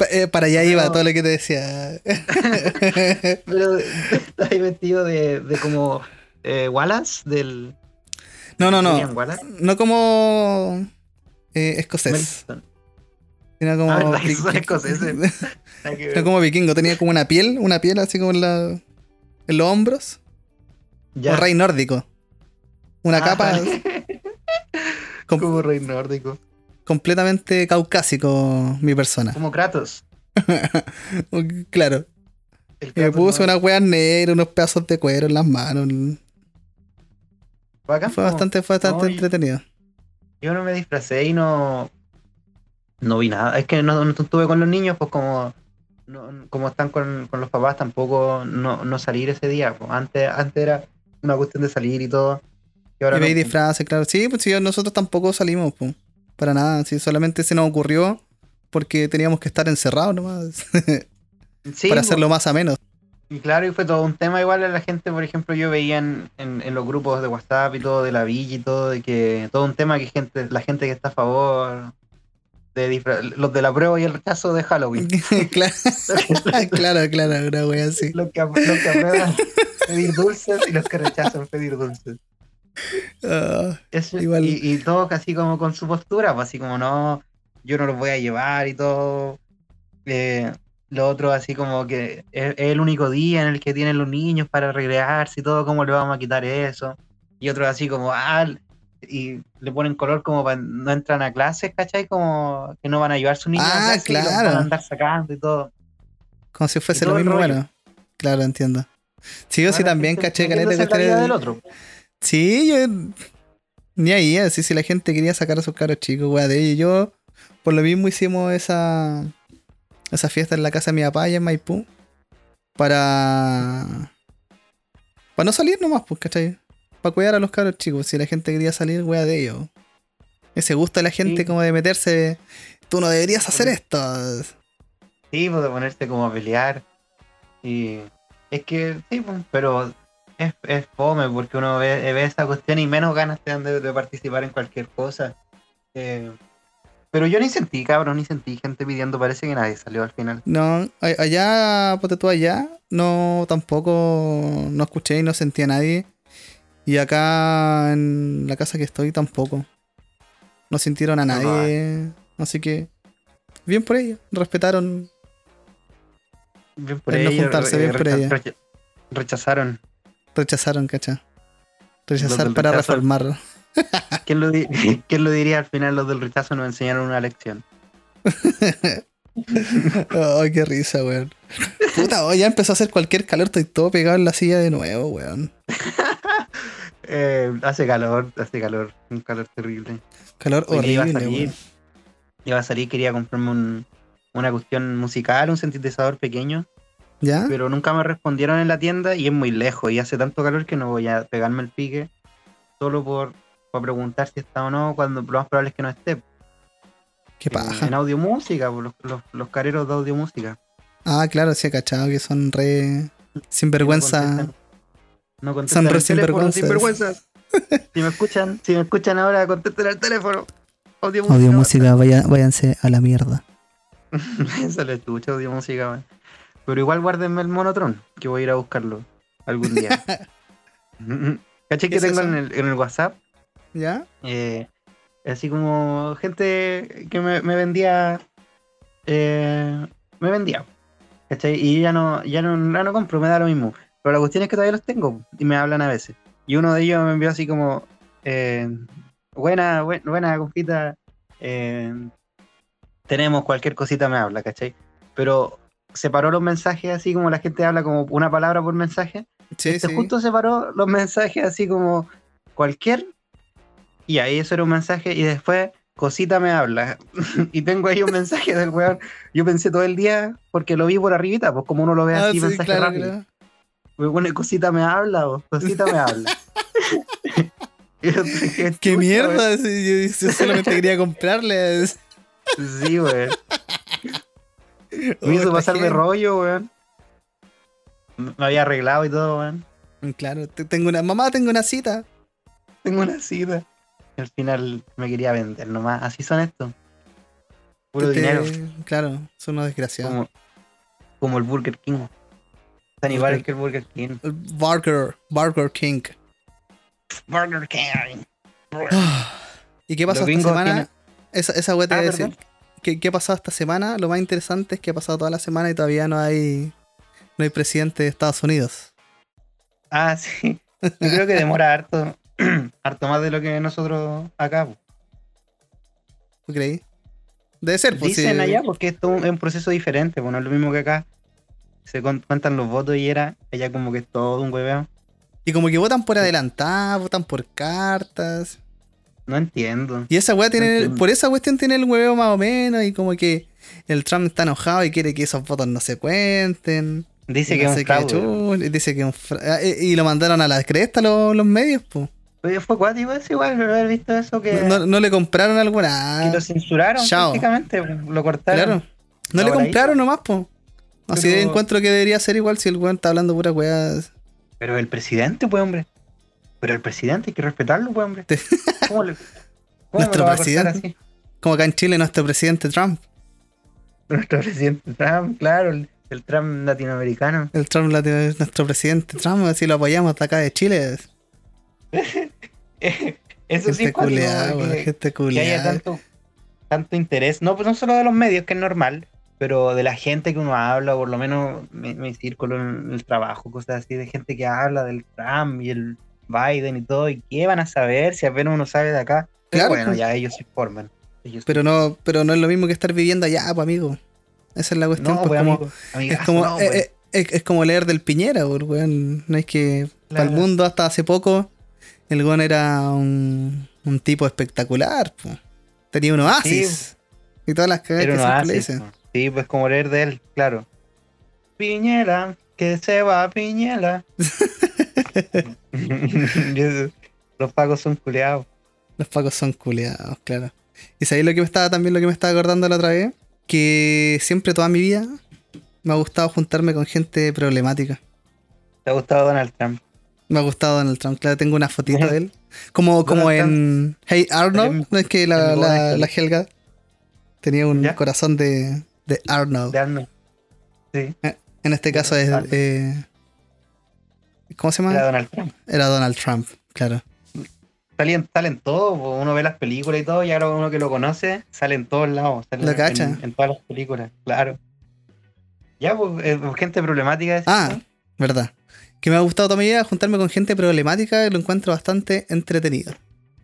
Eh, para allá iba todo lo que te decía. (laughs) Pero estás ahí vestido de, de como eh, Wallace del. No, no, no. No como eh, escocés. Era como. Ah, (laughs) Era como vikingo, tenía como una piel, una piel así como en, la, en los hombros. Ya. rey nórdico. Una ah, capa. (laughs) como rey nórdico. Completamente caucásico, mi persona. Como Kratos. (laughs) claro. me puse unas weas negras, unos pedazos de cuero en las manos. fue bastante, fue bastante entretenido. Yo no me disfracé y no no vi nada. Es que no, estuve con los niños, pues como, como están con, los papás, tampoco no, salir ese día. Pues. Antes, antes era una cuestión de salir y todo. Y ahora y disfraces, claro. Sí, pues sí, nosotros tampoco salimos, pues. Para nada. Sí, solamente se nos ocurrió porque teníamos que estar encerrados nomás. (laughs) sí, para hacerlo más a menos. Y claro, y fue todo un tema igual a la gente, por ejemplo, yo veía en, en, los grupos de WhatsApp y todo, de la villa y todo, de que todo un tema que gente, la gente que está a favor los de la prueba y el rechazo de Halloween. (laughs) claro, (laughs) claro, claro, una wea así. Los que, aprueban pedir dulces y los que rechazan pedir dulces. Ah, Eso- Igual- Y, y todos así como con su postura, pues así como no, yo no los voy a llevar y todo. Eh, lo otro así como que es, es el único día en el que tienen los niños para recrearse y todo, ¿cómo le vamos a quitar eso? Y otros así como, ah, y le ponen color como para no entran a clases, ¿cachai? Como que no van a llevar a sus niños Ah, a clases y los van claro. a andar sacando y todo. como si fuese Y lo mismo, bueno. Claro, entiendo. Sí, yo sí también gente caché caleta que del otro. Sí, yo. Ni ahí, así si la gente quería sacar a sus caros chicos, weá, de ellos. Yo, por lo mismo, hicimos esa. Esa fiesta en la casa de mi papá allá en Maipú. Para. Para no salir nomás, pues, ¿cachai? Para cuidar a los caros chicos. Si la gente quería salir, weá, de ellos. Ese gusto de la gente Sí. como de meterse. Tú no deberías hacer esto. Sí, pues de ponerse como a pelear. Y es que, sí, pues, pero es, es fome porque uno ve, ve esa cuestión y menos ganas te dan de, de participar en cualquier cosa. Eh, pero yo ni sentí, cabrón, ni sentí gente pidiendo, parece que nadie salió al final. No, allá, ponte tú allá, no, tampoco, no escuché y no sentí a nadie. Y acá en la casa que estoy tampoco. No sintieron a nadie. Así que, bien por ellos, respetaron. Bien por El no ellos, juntarse, eh, bien por recha- ella. recha- rechazaron. Rechazaron, ¿cacha? Rechazar para rechazo. reformar. (laughs) ¿Quién lo, (laughs) ¿Quién lo diría al final? Los del rechazo nos enseñaron una lección. Ay, (laughs) qué risa, weón. Puta, oh, ya empezó a hacer cualquier calor, estoy todo pegado en la silla de nuevo, weón. Eh, hace calor, hace calor, un calor terrible. Calor Hoy día iba a horrible, salir, iba a salir, quería comprarme un- una cuestión musical, un sintetizador pequeño, ¿Ya? pero nunca me respondieron en la tienda y es muy lejos y hace tanto calor que no voy a pegarme el pique solo por, por preguntar si está o no, cuando lo más probable es que no esté. Qué En- paja. En audio música, los, los, los careros de audio música. Ah, claro, sí, cachado que son re. Sinvergüenza. No contestan el teléfono, sinvergüenzas. si me escuchan, si me escuchan ahora, contesten el teléfono. Audio música. Audio música, vaya, váyanse a la mierda. (laughs) Eso lo escucho, audio música, man. Pero igual guárdenme el monotron, que voy a ir a buscarlo algún día. (laughs) ¿Caché ¿Qué que tengo en el, en el WhatsApp? ¿Ya? Eh, así como gente que me, me vendía. eh, me vendía. ¿Cachai? Y ya no, ya no, ya no compro, me da lo mismo. Pero la cuestión es que todavía los tengo y me hablan a veces. Y uno de ellos me envió así como. eh, buena, buen- buena, compita. eh, tenemos cualquier cosita me habla, ¿cachai? Pero separó los mensajes así como la gente habla como una palabra por mensaje. Sí, Este sí. justo separó los mensajes así como cualquier. Y ahí eso era un mensaje. Y después, cosita me habla. (laughs) y tengo ahí un mensaje del weón. Yo pensé todo el día, porque lo vi por arribita, pues como uno lo ve Ah, así, sí, mensaje claro, rápido. claro. Me pone cosita me habla, o cosita me habla. (laughs) ¿Qué mierda? Yo, yo solamente quería comprarle. Sí, weón. Me hizo pasar de rollo, weón. Me había arreglado y todo, weón. Claro, te- tengo una. Mamá, tengo una cita. Tengo una cita. Y al final me quería vender nomás. Así son estos. Puro Te- dinero. Claro, son unos desgraciados. Como, como el Burger King. Están iguales que el Burger King. El Burger, Burger King. Burger King. (sighs) ¿Y qué pasó esta semana? Esa, esa wea te Ah, iba a decir. ¿Qué, ¿Qué ha pasado esta semana? Lo más interesante es que ha pasado toda la semana y todavía no hay no hay presidente de Estados Unidos. Ah, sí. Yo creo que demora (laughs) harto. (clears throat) harto más de lo que nosotros acá. ¿Tú creí? Debe ser, pues Dicen sí. allá porque esto es un proceso diferente. Pues no es lo mismo que acá. Se cuentan los votos y era. Allá como que es todo un hueveo. Y como que votan por adelantado, votan por cartas. No entiendo. Y esa weá tiene, el- por esa cuestión tiene el huevo más o menos. Y como que el Trump está enojado y quiere que esos votos no se cuenten. Dice y que no es un y dice que es un ah, y, y lo mandaron a la cresta los, los medios, pues. Oye, fue cuático eso igual, ¿no haber visto eso que, No, no le compraron alguna. que lo censuraron Chao. prácticamente, lo cortaron. Claro. No le ahí. compraron nomás, po. Así de encuentro que debería ser igual si el weón está hablando pura weá. Pero el presidente, pues, hombre. Pero el presidente hay que respetarlo, pues, hombre. Te- ¿Cómo, le, cómo (laughs) me Nuestro presidente. así? Como acá en Chile nuestro presidente Trump. Nuestro presidente Trump, claro, el, el Trump latinoamericano. El Trump latino- nuestro presidente Trump, así lo apoyamos de acá de Chile. (laughs) Eso sí Gente es cuático, culeada, que- que haya tanto, tanto interés, no, pues no solo de los medios, que es normal, pero de la gente que uno habla, por lo menos mi, mi círculo en el trabajo, cosas así, de gente que habla del Trump y el Biden y todo, y qué van a saber si apenas uno sabe de acá. Claro, bueno, pues. ya ellos se informan. Ellos Pero no, pero no es lo mismo que estar viviendo allá, pues amigo. Esa es la cuestión. no, pues, pues, como, amigo, es, como, no, eh, pues. eh, es, es como leer del Piñera, pues, weón. No es que para el mundo hasta hace poco el weón era un, un tipo espectacular. Tenía un oasis. Y todas las cagadas que siempre le dicen. Sí, pues como leer de él, claro. Piñera, que se va Piñera. (laughs) (laughs) Los pagos son culeados. Los pacos son culeados, claro. Y sabéis lo que me estaba también lo que me estaba acordando la otra vez, que siempre toda mi vida me ha gustado juntarme con gente problemática. ¿Te ha gustado Donald Trump? Me ha gustado Donald Trump, claro, tengo una fotito de él. Como, como en Hey Arnold, ¿no es que la, la, la Helga tenía un corazón de, de Arnold? De Arnold. Sí, En este caso es... Eh, ¿Cómo se llama? era Donald Trump. Era Donald Trump, claro. Salen, salen todos, uno ve las películas y todo, y ahora uno que lo conoce, sale en todos lados. sale Lo en- cacha. En, en todas las películas, claro. Ya, pues, eh, gente problemática. Ah, verdad. Que me ha gustado toda mi vida juntarme con gente problemática lo encuentro bastante entretenido.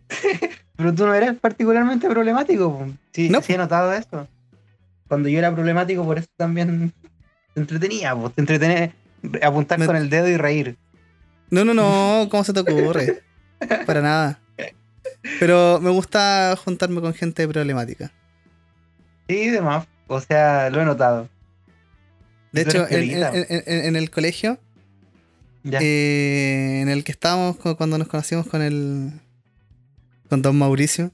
(laughs) Pero tú no eres particularmente problemático. Sí, No, sí he notado eso. Cuando yo era problemático, por eso también te entretenía, pues, te entretenía apuntar Me- con el dedo y reír. No, no, no, ¿cómo se te ocurre? (laughs) Para nada. Pero me gusta juntarme con gente problemática. Sí, demás. O sea, lo he notado. De hecho, en, piolita. en- en- en el colegio, Ya. eh, en el que estábamos cu- cuando nos conocimos con el. con Don Mauricio,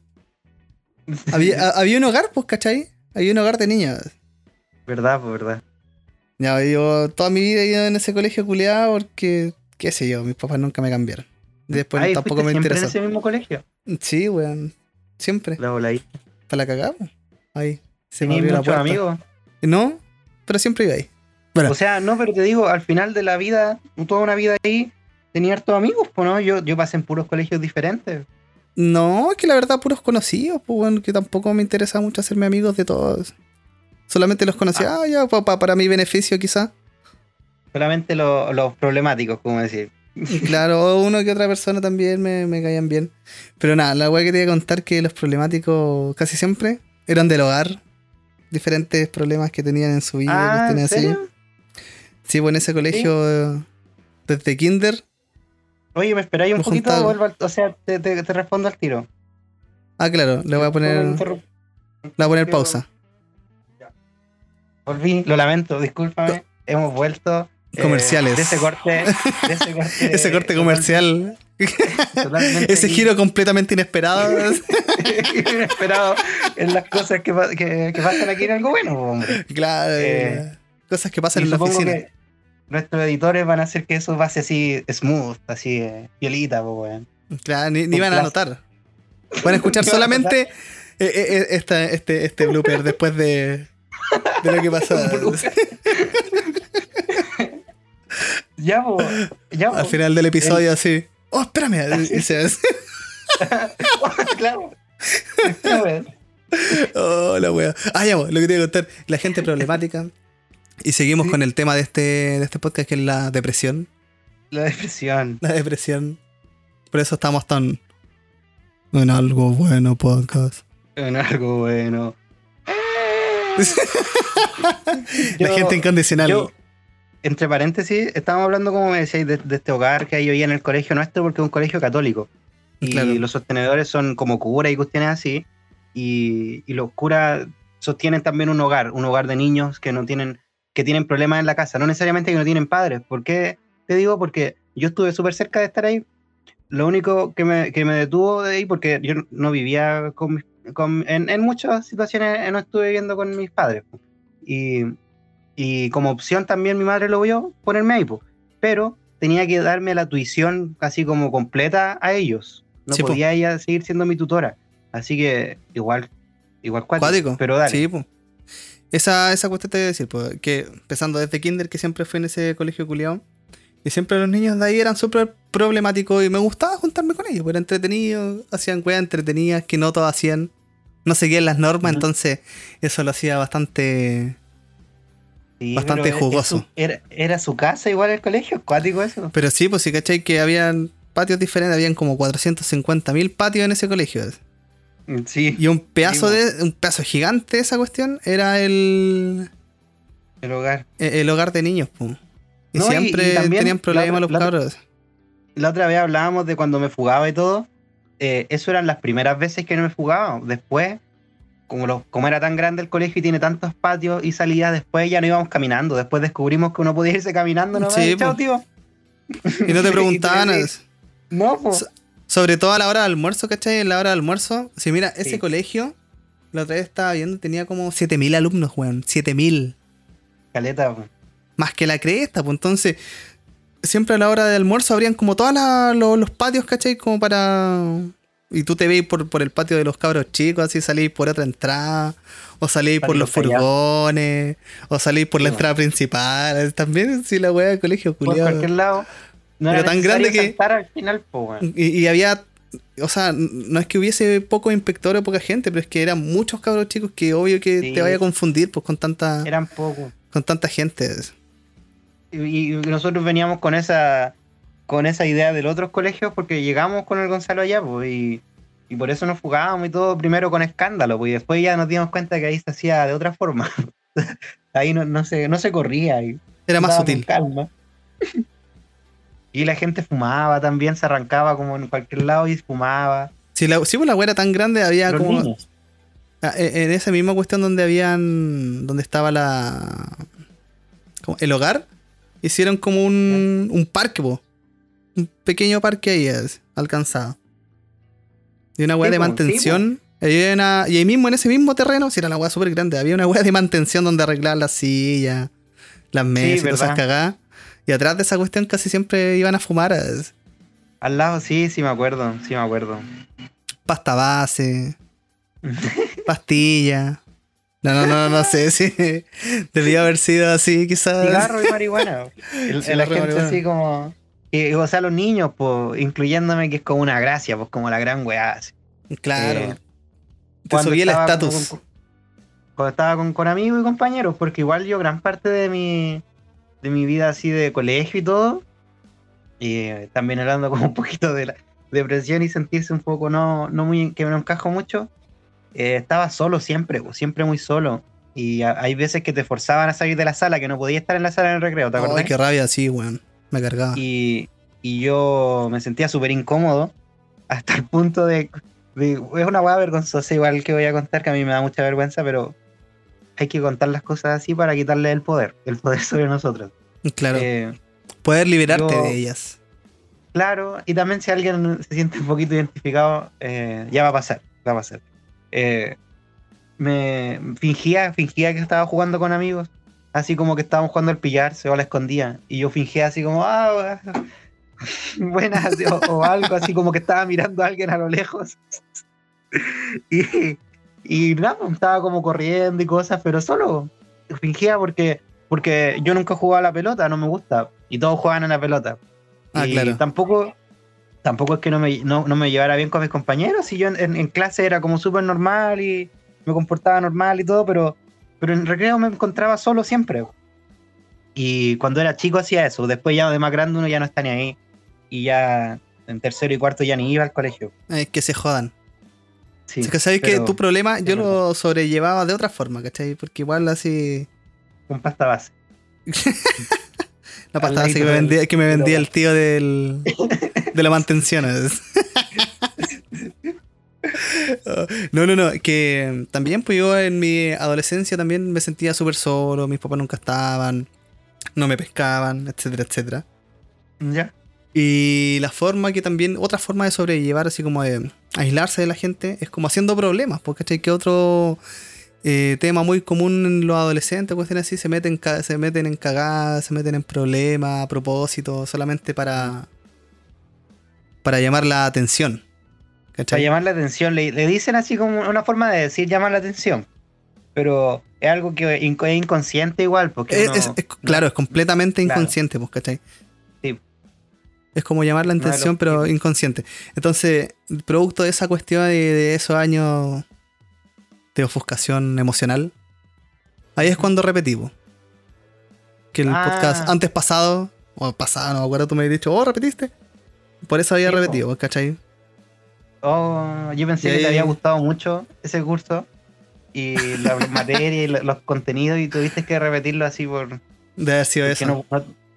(laughs) había, a- había un hogar, pues, ¿cachai? Había un hogar de niños. verdad, pues verdad. Ya, yo toda mi vida he ido en ese colegio culiado porque, qué sé yo, mis papás nunca me cambiaron. Después Ay, tampoco ¿fuiste me siempre interesó. en ese mismo colegio? Sí, weón. Siempre. La bola ahí. Para la cagada. Ahí. Se me Tenías abrió la muchos puerta. amigos. No, pero siempre iba ahí. Bueno. O sea, no, pero te digo, al final de la vida, toda una vida ahí, tenía hartos amigos, pues no, yo, yo pasé en puros colegios diferentes. No, es que la verdad puros conocidos, pues bueno, que tampoco me interesa mucho hacerme amigos de todos. Solamente los conocía, ah, ya, pa- pa- para mi beneficio quizá. Solamente lo- los problemáticos, como decir. Claro, uno que otra persona también me, me caían bien. Pero nada, la weá que te iba a contar que los problemáticos casi siempre eran del hogar. Diferentes problemas que tenían en su vida. Ah, ¿en cuestiones así. Sí, pues en ese colegio, desde kinder. Oye, ¿me esperáis un poquito? Vuelvo al- o sea, te, te- te respondo al tiro. Ah, claro, le voy a poner, le voy a poner pausa. Volví, lo lamento, discúlpame. Hemos vuelto. eh, Comerciales. de ese corte. De ese (laughs) corte, Ese corte comercial, totalmente ese giro completamente inesperado. (laughs) inesperado en las cosas que, que- que pasan aquí en algo bueno, hombre. claro, Eh, cosas que pasan en la oficina. que nuestros editores van a hacer que eso pase así smooth, así eh, violita, pues, weón. Claro, ni, van a notar. Van a escuchar (laughs) solamente eh, eh, eh, esta- este, este blooper después de, de lo que pasó. (laughs) (laughs) Ya, po, ya, po. Al final del episodio, así. Oh, espérame. Claro. Oh, la wea. Ah, ya, bo, lo que te iba a contar. La gente problemática. Y seguimos Sí. con el tema de este, de este podcast que es la depresión. La depresión. La depresión. Por eso estamos tan. En algo bueno, podcast. En algo bueno. (laughs) la Yo- gente incondicional. Yo, entre paréntesis, estábamos hablando, como me decíais, de, de este hogar que hay hoy en el colegio nuestro, porque es un colegio católico. Y Claro. los sostenedores son como curas y cuestiones así. Y, y los curas sostienen también un hogar, un hogar de niños que no tienen, que tienen problemas en la casa, no necesariamente que no tienen padres. ¿Por qué te digo? Porque yo estuve súper cerca de estar ahí. Lo único que me, que me detuvo de ahí, porque yo no vivía con, con- en, en muchas situaciones, eh, no estuve viviendo con mis padres. Y, y como opción también mi madre lo vio, ponerme ahí, po. pero tenía que darme la tuición casi como completa a ellos. No Sí, po. podía ella seguir siendo mi tutora. Así que igual, igual cuático, Cuático. pero dale. Sí, po. Esa, esa cuestión te voy a decir, po, que empezando desde kinder, que siempre fui en ese colegio culiado, Y siempre los niños de ahí eran súper problemáticos y me gustaba juntarme con ellos, porque era entretenido, hacían weas entretenidas que no todos hacían. No seguían las normas, entonces eso lo hacía bastante bastante jugoso. era, su casa igual el colegio, acuático eso. Pero sí, pues sí, ¿cachai? Que habían patios diferentes, habían como 450 mil patios en ese colegio. Sí. Y un pedazo de. un pedazo gigante de esa cuestión era el. El hogar. E, el, hogar de niños, pues. Y siempre tenían problemas los cabros. La otra vez hablábamos de cuando me fugaba y todo. Eh, eso eran las primeras veces que no me fugaba. Después como, como era tan grande el colegio y tiene tantos patios y salidas, después ya no íbamos caminando. Después descubrimos que uno podía irse caminando, ¿no? Sí, Chao, tío. Y no te (laughs) preguntaban. no, pues. Sobre todo a la hora del almuerzo, ¿cachai? En la hora del almuerzo. Si mira, ese colegio, la otra vez estaba viendo, tenía como 7000 alumnos, weón. 7000. Caleta, weón. Más que la cresta, pues entonces. Siempre a la hora del almuerzo abrían como todos los, los patios, ¿cachai? Como para y tú te veis por, por el patio de los cabros chicos, así salís por otra entrada, o salís por los furgones, o salís por la entrada principal. También, si la weá del colegio, culiado. Por cualquier lado. No Pero tan grande que. Al final, y, había. O sea, no es que hubiese pocos inspectores o poca gente, pero es que eran muchos cabros chicos que obvio que te vaya a confundir pues con tanta. Eran pocos. Con tanta gente. y nosotros veníamos con esa con esa idea de los otros colegios porque llegamos con el Gonzalo allá, pues, y, por eso nos fugábamos y todo, primero con escándalo, pues, y después ya nos dimos cuenta que ahí se hacía de otra forma. (laughs) ahí no, no, se, no se corría. Y Era más sutil. Calma. Y la gente fumaba también, se arrancaba como en cualquier lado y fumaba. Si la, si pues, la era tan grande, había como. Ah, e, en esa misma cuestión donde habían. donde estaba la. el hogar, hicieron como un, un parque, un pequeño parque ahí es, alcanzado. Y una weá de mantención. y ahí mismo, en ese mismo terreno, si era la weá súper grande, había una weá de mantención donde arreglar las sillas, las mesas y todas esas cagadas. Y atrás de esa cuestión casi siempre iban a fumar. Al lado, sí, sí me acuerdo, sí me acuerdo. Pasta base, (laughs) pastilla. No, no, no, no sé si debía haber sido así, quizás. Cigarro y marihuana. El, la gente así como o sea, los niños, pues, incluyéndome que es como una gracia, pues como la gran weá. Claro. Eh, Te subí el estatus. Cuando estaba con, con, amigos y compañeros, porque igual yo gran parte de mi, de mi vida así de colegio y todo, y eh, también hablando (laughs) como un poquito de la depresión y sentirse un poco no, no muy, que me encajo mucho, eh, estaba solo siempre, siempre muy solo. Y hay veces que te forzaban a salir de la sala, que no podía estar en la sala en el recreo, ¿te acuerdas? Ay, qué rabia, sí, weón. Me cargaba. Y, yo me sentía súper incómodo hasta el punto de, Es una hueá vergonzosa igual que voy a contar, que a mí me da mucha vergüenza, pero hay que contar las cosas así para quitarle el poder, el poder (laughs) sobre nosotros. Claro. Eh, poder liberarte de ellas. Claro, y también si alguien se siente un poquito identificado, eh, ya va a pasar, va a pasar. Eh, me fingía, fingía que estaba jugando con amigos así como que estábamos jugando al pillarse o a la escondida. Y yo fingía así como, ah, (laughs) buenas, o, algo así como que estaba mirando a alguien a lo lejos. (laughs) y, y nada, estaba como corriendo y cosas, pero solo fingía porque, porque yo nunca jugaba a la pelota, no me gusta. Y todos juegan a la pelota. Ah, y tampoco, tampoco es que no me, no, me llevara bien con mis compañeros. Y yo en, en clase era como súper normal y me comportaba normal y todo, pero pero en recreo me encontraba solo siempre. Y cuando era chico hacía eso. Después ya de más grande uno ya no está ni ahí. Y ya en tercero y cuarto ya ni iba al colegio. Es que se jodan. Sí, que sabéis que tu problema yo lo sobrellevaba de otra forma, ¿cachai? Porque igual así... Con pasta base. (laughs) La pasta base que me, vendía, que me vendía el tío del, de la mantención. (laughs) No, no, no, que también pues yo en mi adolescencia también me sentía súper solo, mis papás nunca estaban, no me pescaban, etcétera, etcétera. Ya. Y la forma que también, otra forma de sobrellevar, así como de aislarse de la gente, es como haciendo problemas, porque hay que otro eh, tema muy común en los adolescentes, cuestiones así, se meten, se meten en cagadas, se meten en problemas a propósito, solamente para, para llamar la atención. Para llamar la atención, le, dicen así como una forma de decir llamar la atención. Pero es algo que es inconsciente igual. Porque claro, es completamente inconsciente, pues, ¿cachai? Es como llamar la No lo pero inconsciente. Entonces, producto de esa cuestión de, de esos años de ofuscación emocional, ahí es cuando repetimos. Que el Ah. podcast antes pasado, o pasado, no me acuerdo, tú me habías dicho, oh, repetiste. Por eso había Sí, repetido, ¿cachai? Oh, yo pensé que te había gustado mucho ese curso y la (laughs) materia y lo- los contenidos y tuviste que repetirlo así por De haber sido eso. no,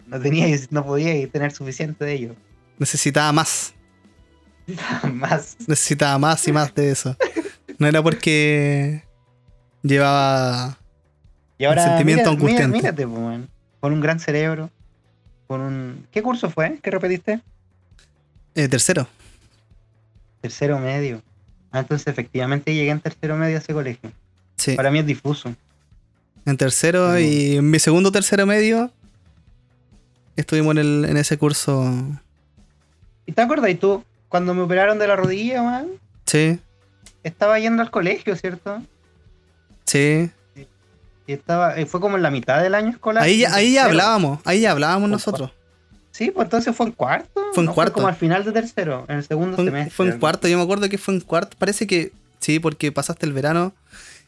no, teníais, no podíais tener suficiente de ello. Necesitaba más. Más. Necesitaba más y más de eso. No era porque llevaba. Y ahora sentimiento mira- mira- angustiante. mírate, man, con un gran cerebro, con un ¿Qué curso fue? ¿Qué repetiste? eh, tercero. Tercero medio. Ah, entonces efectivamente llegué en tercero medio a ese colegio. Sí. Para mí es difuso. En tercero y en mi segundo tercero medio estuvimos en, el, en ese curso. ¿Y te acuerdas? ¿Y tú, cuando me operaron de la rodilla, man? Sí, Estaba yendo al colegio, ¿cierto? sí. Y estaba, fue como en la mitad del año escolar. Ahí ya, ahí ya hablábamos, ahí ya hablábamos nosotros. Sí, pues entonces fue en cuarto. Fue en ¿no? cuarto. como al final de tercero, en el segundo Fue, semestre. fue en cuarto, yo me acuerdo que fue en cuarto. Parece que sí, porque pasaste el verano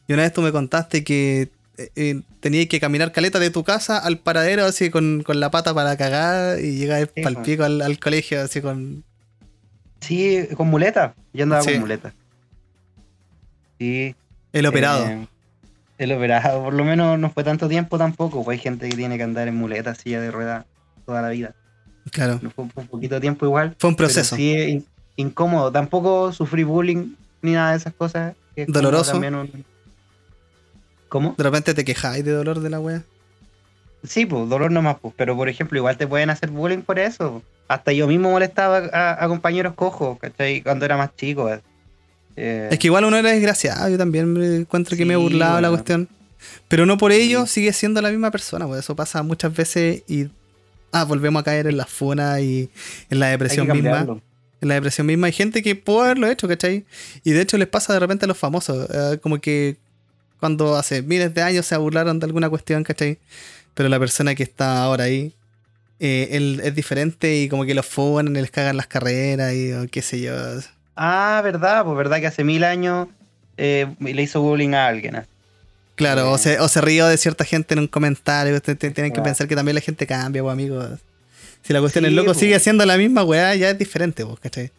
y una vez tú me contaste que eh, eh, tenías que caminar caleta de tu casa al paradero así con, con la pata para cagar y llegar Sí, pal pico al, al colegio así con... Sí, con muleta. Yo andaba Sí. con muleta. Sí. El operado. eh, el operado. Por lo menos no fue tanto tiempo tampoco. Pues hay gente que tiene que andar en muleta, silla de rueda toda la vida. claro. No fue un poquito tiempo igual. Fue un proceso. sí in- incómodo. Tampoco sufrí bullying ni nada de esas cosas. que Doloroso. también un- ¿Cómo? De repente te quejáis de dolor de la wea. Sí, pues, dolor nomás, pues. Pero por ejemplo, igual te pueden hacer bullying por eso. Hasta yo mismo molestaba a, a compañeros cojos, ¿cachai? Cuando era más chico. eh. Es que igual uno era desgraciado, yo también me encuentro que me he burlado la cuestión. Pero no por ello Sí. sigue siendo la misma persona, pues eso pasa muchas veces y ah, volvemos a caer en la funa y en la depresión misma. En la depresión misma hay gente que puede haberlo hecho, ¿cachai? Y de hecho les pasa de repente a los famosos, eh, como que cuando hace miles de años se burlaron de alguna cuestión, ¿cachai? Pero la persona que está ahora ahí, eh, él es diferente y como que los y les cagan las carreras y o qué sé yo. Ah, verdad, pues verdad que hace mil años eh, le hizo bullying a alguien. ¿ah? Claro, o se, o se de cierta gente en un comentario. Ustedes tienen que pensar que también la gente cambia, pues, amigos. Si la cuestión Sí, es loco pues. sigue siendo la misma weá, ya es diferente, pues, ¿cachai?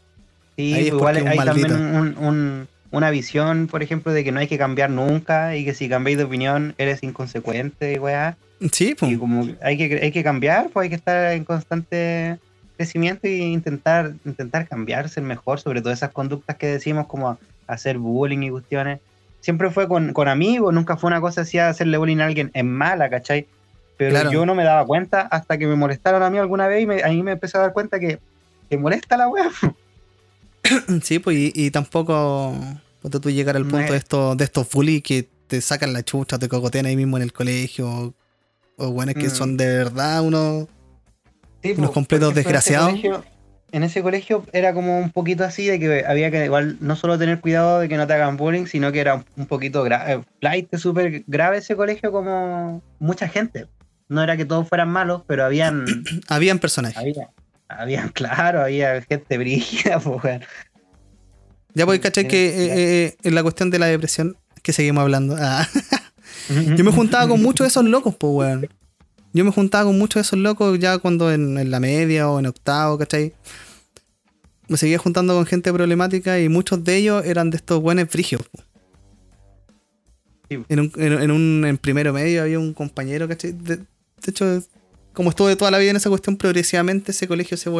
Sí, Ahí es pues igual es un hay también un- una visión, por ejemplo, de que no hay que cambiar nunca y que si cambiáis de opinión eres inconsecuente, weá. Sí, pues. Y como hay que, hay que cambiar, pues hay que estar en constante crecimiento e intentar, intentar cambiar, ser mejor, sobre todo esas conductas que decimos como hacer bullying y cuestiones. Siempre fue con, con amigos, nunca fue una cosa así hacerle bullying a alguien en mala, ¿cachai? Pero Claro. yo no me daba cuenta hasta que me molestaron a mí alguna vez y me, ahí me empecé a dar cuenta que, que molesta la wea. (clears throat) Sí, pues, y, y tampoco ponte tú llegar al punto de estos, de estos bullies que te sacan la chucha, te cocotean ahí mismo en el colegio. O, o bueno, que Mm. son de verdad unos. Sí, Unos po, completos en ese desgraciados. colegio- En ese colegio era como un poquito así de que había que igual no solo tener cuidado de que no te hagan bullying, sino que era un, un poquito grave, flight súper grave ese colegio como mucha gente. No era que todos fueran malos, pero habían, (clears throat) Habían personajes. había, habían, (laughs) claro, había gente brígida, (laughs) pues, weón. Ya pues, ¿cachai? Que eh, eh, en la cuestión de la depresión, que seguimos hablando. ah, (laughs) Yo me juntaba con muchos de esos locos, pues, weón. Yo me juntaba con muchos de esos locos ya cuando en, en la media o en octavo, ¿cachai? Me seguía juntando con gente problemática y muchos de ellos eran de estos buenos frigios. En, un, en, en un en primero medio había un compañero, ¿cachai? De, de hecho, como estuve toda la vida en esa cuestión, progresivamente ese colegio se,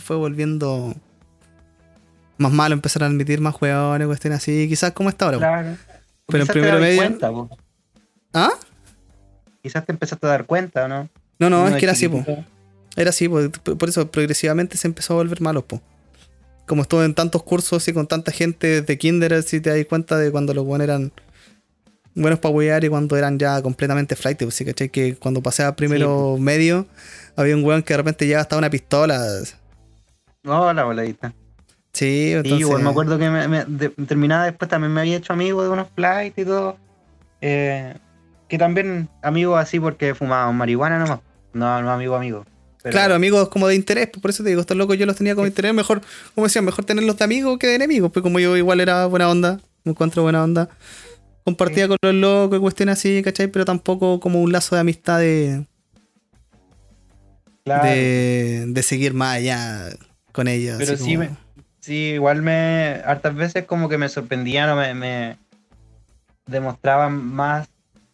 fue volviendo más malo, empezaron a admitir más jugadores, cuestiones así, quizás como está ahora. Claro. Pero en primero medio- cuenta. ¿Ah? Quizás te empezaste a dar cuenta, ¿o ¿no? No, no, Uno es que era así, po. Era así, po. por eso progresivamente se empezó a volver malo, po. Como estuve en tantos cursos y con tanta gente de kinder, si te das cuenta de cuando los buenos eran buenos para huear y cuando eran ya completamente flight, pues, ¿sí? ¿cachai? Que cuando pasé a primero medio, había un weón que de repente ya hasta una pistola. No, la voladita. Sí, Sí, entonces... igual me acuerdo que me, me- de- terminada después también me había hecho amigo de unos flights y todo. Eh, que también amigos así porque fumábamos marihuana nomás. No, no amigo amigo. Claro, amigos como de interés, pues por eso te digo, estos locos yo los tenía como interés, mejor, como decía, mejor tenerlos de amigos que de enemigos, pues como yo igual era buena onda, me encuentro buena onda. Compartía con los locos y cuestiones así, ¿cachai? Pero tampoco como un lazo de amistad de. De, de seguir más allá con ellos. Pero sí, me, sí, igual me. Hartas veces como que me sorprendían o me, me demostraban más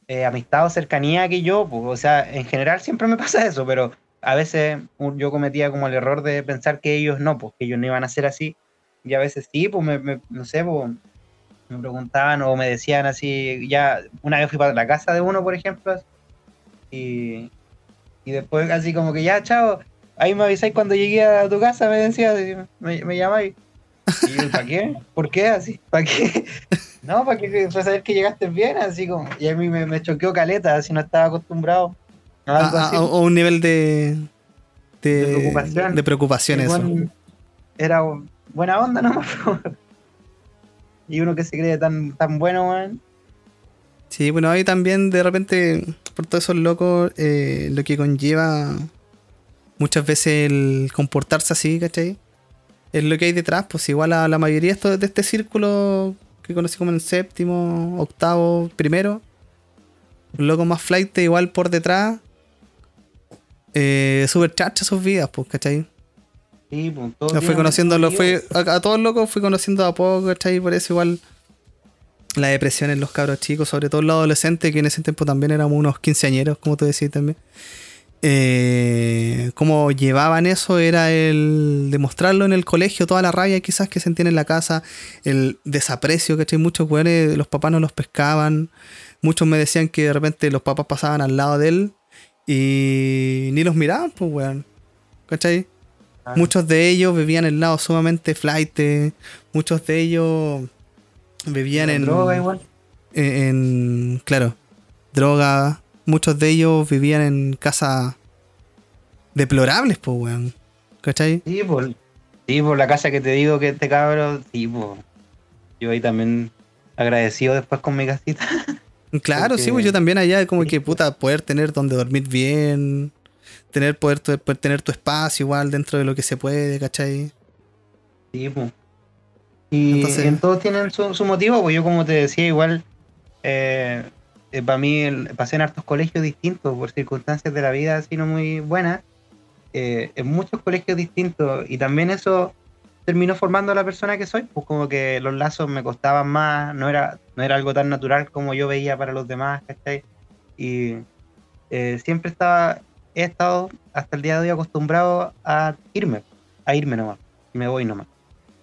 eh, amistad o cercanía que yo. Pues, o sea, en general siempre me pasa eso, pero a veces yo cometía como el error de pensar que ellos no, pues que ellos no iban a ser así. Y a veces sí, pues me, no sé, pues me preguntaban o me decían así, ya una vez fui para la casa de uno, por ejemplo, y, y después así como que ya, chao, ahí me avisáis cuando llegué a tu casa, me decía, me, me llamáis. Y yo, ¿para qué? ¿Por qué así? ¿Para qué? (laughs) No, para que para saber que llegaste bien, así como. Y a mí me, me choqueó caleta, así no estaba acostumbrado. A, un nivel de, de, preocupación. De preocupación eso. era buena onda nomás. (laughs) y uno que se cree tan, tan bueno, man. Sí, bueno, ahí también de repente, por todos esos locos, eh, lo que conlleva muchas veces el comportarse así, ¿cachai? Es lo que hay detrás, pues igual a la mayoría de este círculo que conocí como en séptimo, octavo, primero, los locos más flight igual por detrás, eh, super chacha sus vidas, pues, ¿cachai? Sí, pues, lo fui conociendo, lo fui, a, todos locos fui conociendo a poco, ¿cachai? Por eso igual la depresión en los cabros chicos, sobre todo los adolescentes, que en ese tiempo también éramos unos quinceañeros, como tú decías también. Eh, cómo llevaban eso era el demostrarlo en el colegio, toda la rabia quizás que sentían en la casa, el desaprecio, ¿cachai? Muchos weones, los papás no los pescaban, muchos me decían que de repente los papás pasaban al lado de él y ni los miraban, pues weón, ¿cachai? Ah. Muchos de ellos vivían en el lado sumamente flight, muchos de ellos vivían en... Droga igual. en claro, droga, muchos de ellos vivían en casas deplorables, pues, weón. ¿Cachai? Sí, por, sí, por la casa que te digo que este cabrón, sí, pues. Yo ahí también agradecido después con mi casita. Claro, sí, pues yo también allá como que puta, poder tener donde dormir bien, tener poder, poder, tener tu espacio igual dentro de lo que se puede, ¿cachai? Sí, pues. Y Entonces, todos tienen su, su, motivo, pues yo como te decía, igual eh, eh, para mí pasé en hartos colegios distintos por circunstancias de la vida así no muy buenas, eh, en muchos colegios distintos y también eso terminó formando a la persona que soy, pues como que los lazos me costaban más, no era, no era algo tan natural como yo veía para los demás, ¿cachai? Y siempre estaba, he estado hasta el día de hoy acostumbrado a irme, a irme nomás, me voy nomás.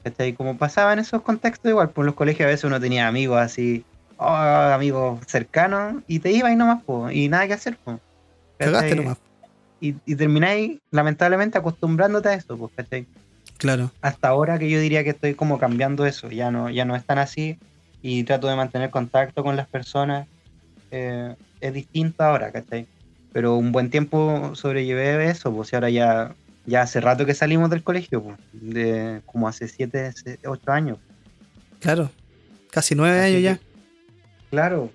¿cachai? Como pasaba en esos contextos igual, pues en los colegios a veces uno tenía amigos así oh, amigos cercanos, y te ibas y nomás, po, y nada que hacer. Po, Cagaste nomás. Y, y, termináis, lamentablemente, acostumbrándote a eso, pues, ¿cachai? Claro. Hasta ahora que yo diría que estoy como cambiando eso, ya no, ya no es tan así, y trato de mantener contacto con las personas. Eh, es distinto ahora, ¿cachai? Pero un buen tiempo sobrellevé eso, pues, y ahora ya, ya hace rato que salimos del colegio, pues, de como hace 7, 8 años. Claro, casi 9 años ya. Claro.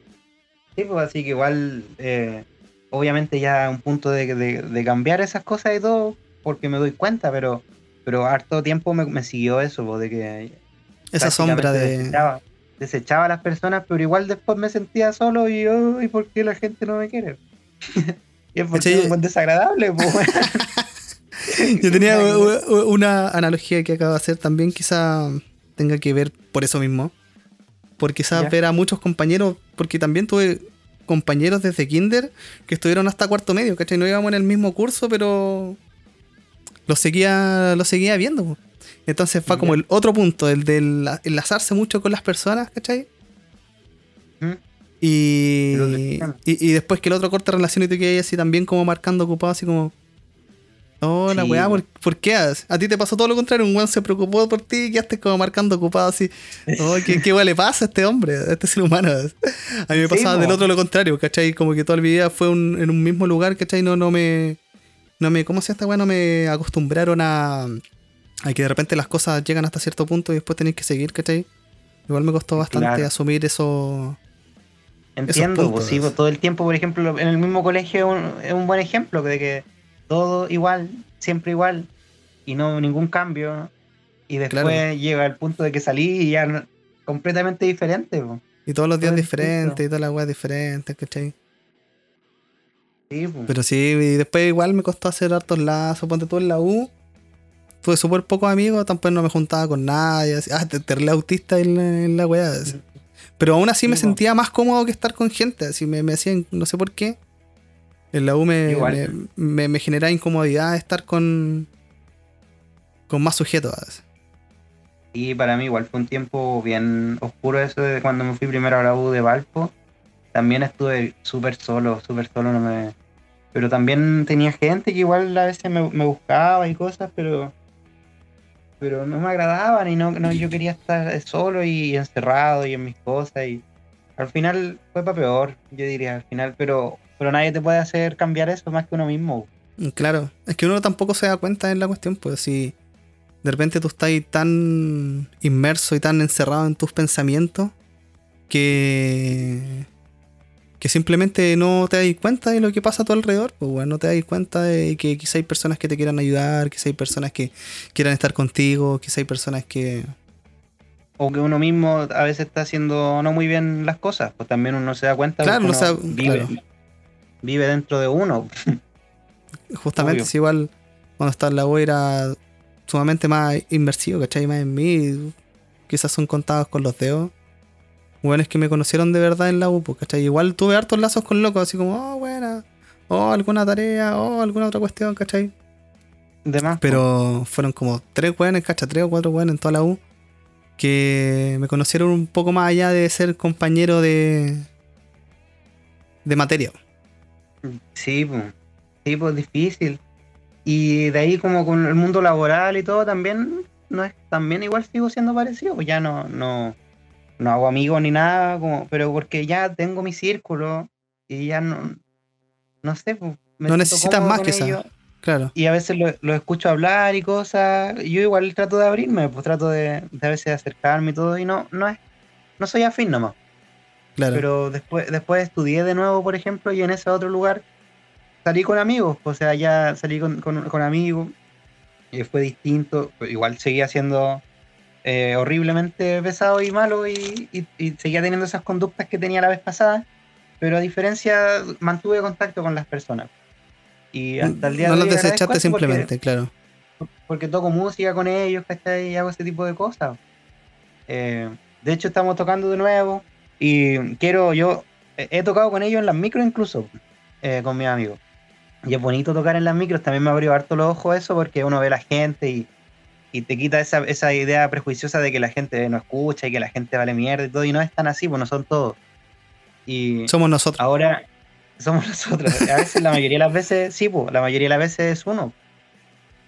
Sí, pues así que igual, eh, obviamente ya un punto de, cambiar esas cosas y todo, porque me doy cuenta, pero, pero harto tiempo me, siguió eso, pues, de que... Esa sombra de... Desechaba, a las personas, pero igual después me sentía solo y yo, ¿y por qué la gente no me quiere? (laughs) y es porque es desagradable, pues. (laughs) yo tenía una analogía que acabo de hacer también, quizá tenga que ver por eso mismo por quizás ver a muchos compañeros, porque también tuve compañeros desde kinder que estuvieron hasta cuarto medio, ¿cachai? No íbamos en el mismo curso, pero lo seguía, lo seguía viendo. Entonces fue como el otro punto, el de enlazarse mucho con las personas, ¿cachai? Y, y, después que el otro corta relación y te quedas así también como marcando ocupado, así como, Oh, la weá, ¿por, qué? A ti te pasó todo lo contrario, un weón se preocupó por ti y quedaste como marcando ocupado así. Oh, ¿qué, qué le pasa a este hombre, a este ser humano? A mí me pasaba del otro lo contrario, ¿cachai? Como que toda mi vida fue en un mismo lugar, ¿cachai? No, no me. No me. ¿Cómo se esta weá? No me acostumbraron a. A que de repente las cosas llegan hasta cierto punto y después tenéis que seguir, ¿cachai? Igual me costó bastante asumir eso. Entiendo, pues sí, pues todo el tiempo, por ejemplo, en el mismo colegio es un, es un buen ejemplo de que todo igual, siempre igual y no ningún cambio. Y después llega el punto de que salí y ya completamente diferente. Y todos los días diferentes, y todas las weas diferentes, ¿cachai? Sí, Pero sí, y después igual me costó hacer hartos lazos, ponte tú en la U. Tuve súper pocos amigos, tampoco no me juntaba con nadie. Así, ah, te, autista en, la wea. Pero aún así me sentía más cómodo que estar con gente. Así me, me hacían, no sé por qué. En la U me, me, me, generaba incomodidad estar con, con más sujetos. Y para mí igual fue un tiempo bien oscuro eso de cuando me fui primero a la U de Valpo. También estuve súper solo, súper solo, no me... Pero también tenía gente que igual a veces me, buscaba y cosas, pero pero no me agradaban y no, no, yo quería estar solo y encerrado y en mis cosas y al final fue para peor, yo diría al final, pero pero nadie te puede hacer cambiar eso más que uno mismo. Claro, es que uno tampoco se da cuenta en la cuestión, pues si de repente tú estás tan inmerso y tan encerrado en tus pensamientos que, que simplemente no te das cuenta de lo que pasa a tu alrededor, pues bueno, no te das cuenta de que quizá hay personas que te quieran ayudar, quizá hay personas que quieran estar contigo, quizá hay personas que... O que uno mismo a veces está haciendo no muy bien las cosas, pues también uno se da cuenta claro, no vive, vive dentro de uno. (laughs) Justamente, es igual cuando está en la U era sumamente más inmersivo, ¿cachai? Más en mí. Quizás son contados con los dedos. Bueno, es que me conocieron de verdad en la U, ¿cachai? Igual tuve hartos lazos con locos, así como, oh, buena, oh, alguna tarea, oh, alguna otra cuestión, ¿cachai? De más, Pero fueron como tres weones, ¿cachai? Tres o cuatro weones en toda la U. Que me conocieron un poco más allá de ser compañero de. de materia. Sí, pues. Sí, pues difícil. Y de ahí como con el mundo laboral y todo también, no es, también igual sigo siendo parecido, pues ya no, no, no hago amigos ni nada, como, pero porque ya tengo mi círculo y ya no, no sé, pues, no necesitas más que eso. Claro. Y a veces lo, escucho hablar y cosas. Yo igual trato de abrirme, pues trato de, de a veces acercarme y todo, y no, no es, no soy afín nomás. Claro. Pero después, después estudié de nuevo, por ejemplo, y en ese otro lugar salí con amigos, o sea, ya salí con, con, amigos, y fue distinto, igual seguía siendo eh, horriblemente pesado y malo y, seguía teniendo esas conductas que tenía la vez pasada, pero a diferencia mantuve contacto con las personas. Y hasta el día no de hoy. No los desechaste simplemente, claro. Porque toco música con ellos, ¿cachai? Y hago ese tipo de cosas. Eh, de hecho, estamos tocando de nuevo y quiero, yo he tocado con ellos en las micro incluso, eh, con mis amigos. Y es bonito tocar en las micros, también me abrió harto los ojos eso, porque uno ve a la gente y, te quita esa, esa, idea prejuiciosa de que la gente no escucha y que la gente vale mierda y todo, y no es tan así, pues no son todos. Y somos nosotros. Ahora (laughs) somos nosotros. A veces, la mayoría de las veces, sí, pues, la mayoría de las veces es uno.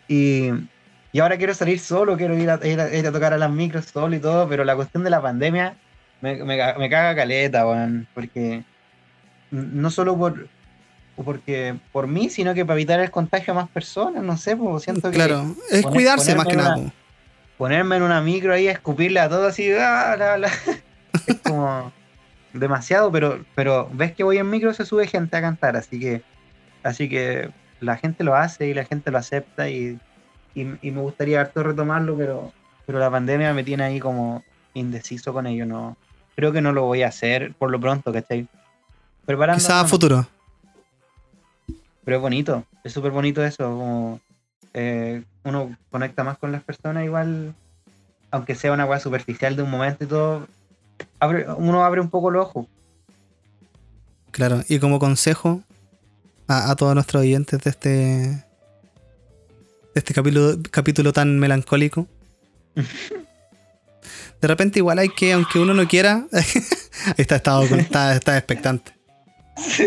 Y, ahora quiero salir solo, quiero ir a, ir, a, tocar a las micros solo y todo, pero la cuestión de la pandemia me, me, me caga caleta, weón, porque no solo por porque por mí, sino que para evitar el contagio a más personas, no sé, pues siento que. Claro, es cuidarse más que nada. ponerme en una micro ahí a escupirle a todo así, ah, (laughs) es como demasiado, pero, pero ves que voy en micro, se sube gente a cantar, así que, así que la gente lo hace y la gente lo acepta y, y, me gustaría harto retomarlo, pero, pero la pandemia me tiene ahí como indeciso con ello, no. Creo que no lo voy a hacer por lo pronto, ¿cachai? Preparando. Quizá a futuro. Pero es bonito, es súper bonito eso, como eh, uno conecta más con las personas igual, aunque sea una weá superficial de un momento y todo, abre, uno abre un poco los ojos. Claro, y como consejo a, todos nuestros oyentes de este, de este capítulo, capítulo tan melancólico. (laughs) de repente igual hay que, aunque uno no quiera, (laughs) está, estado, está, está expectante.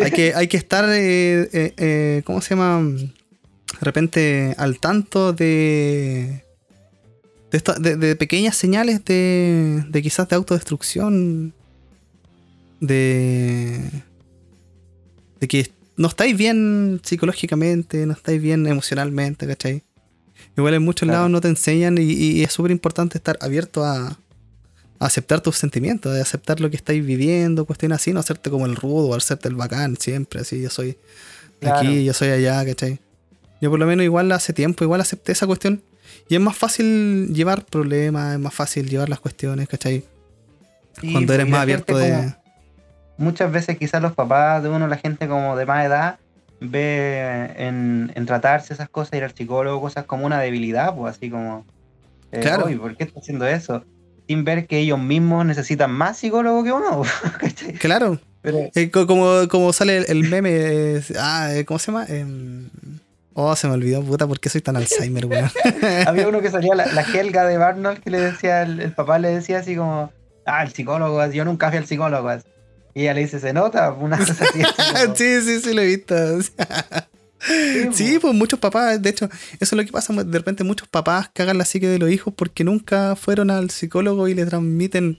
Hay, que, hay que estar, eh, eh, eh, ¿cómo se llama? De repente al tanto de, de, de, pequeñas señales de, de quizás de autodestrucción, de, de que no estáis bien psicológicamente, no estáis bien emocionalmente, ¿cachai? Igual en muchos lados no te enseñan y es súper importante estar abierto a, aceptar tus sentimientos, de aceptar lo que estáis viviendo, cuestiones así, no hacerte como el rudo, hacerte el bacán siempre, así yo soy aquí, yo soy allá, ¿cachai? Yo por lo menos igual hace tiempo, igual acepté esa cuestión. Y es más fácil llevar problemas, es más fácil llevar las cuestiones, ¿cachai? Cuando eres pues, y más abierto de... muchas veces quizás los papás de uno, la gente como de más edad, ve en, en tratarse esas cosas, ir al psicólogo, cosas como una debilidad, pues así como, eh, Claro. "Oy, ¿por qué está haciendo eso? Sin ver que ellos mismos necesitan más psicólogo que uno. (laughs) ¿cachai? Claro, Pero, eh, co- como, como sale el, meme, eh, ah, eh, ¿cómo se llama? Em, oh, se me olvidó, puta, ¿por qué soy tan Alzheimer, weón? (laughs) había uno que salía, la, la Helga de Barnold, que le decía, el, el papá le decía así como, ah, el psicólogo, yo nunca fui al psicólogo. así. Y ella le dice, se nota, una cosa así. (laughs) sí, sí, sí, lo he visto. Sí, Sí, pues muchos papás, de hecho, eso es lo que pasa, de repente muchos papás cagan la psique de los hijos porque nunca fueron al psicólogo y le transmiten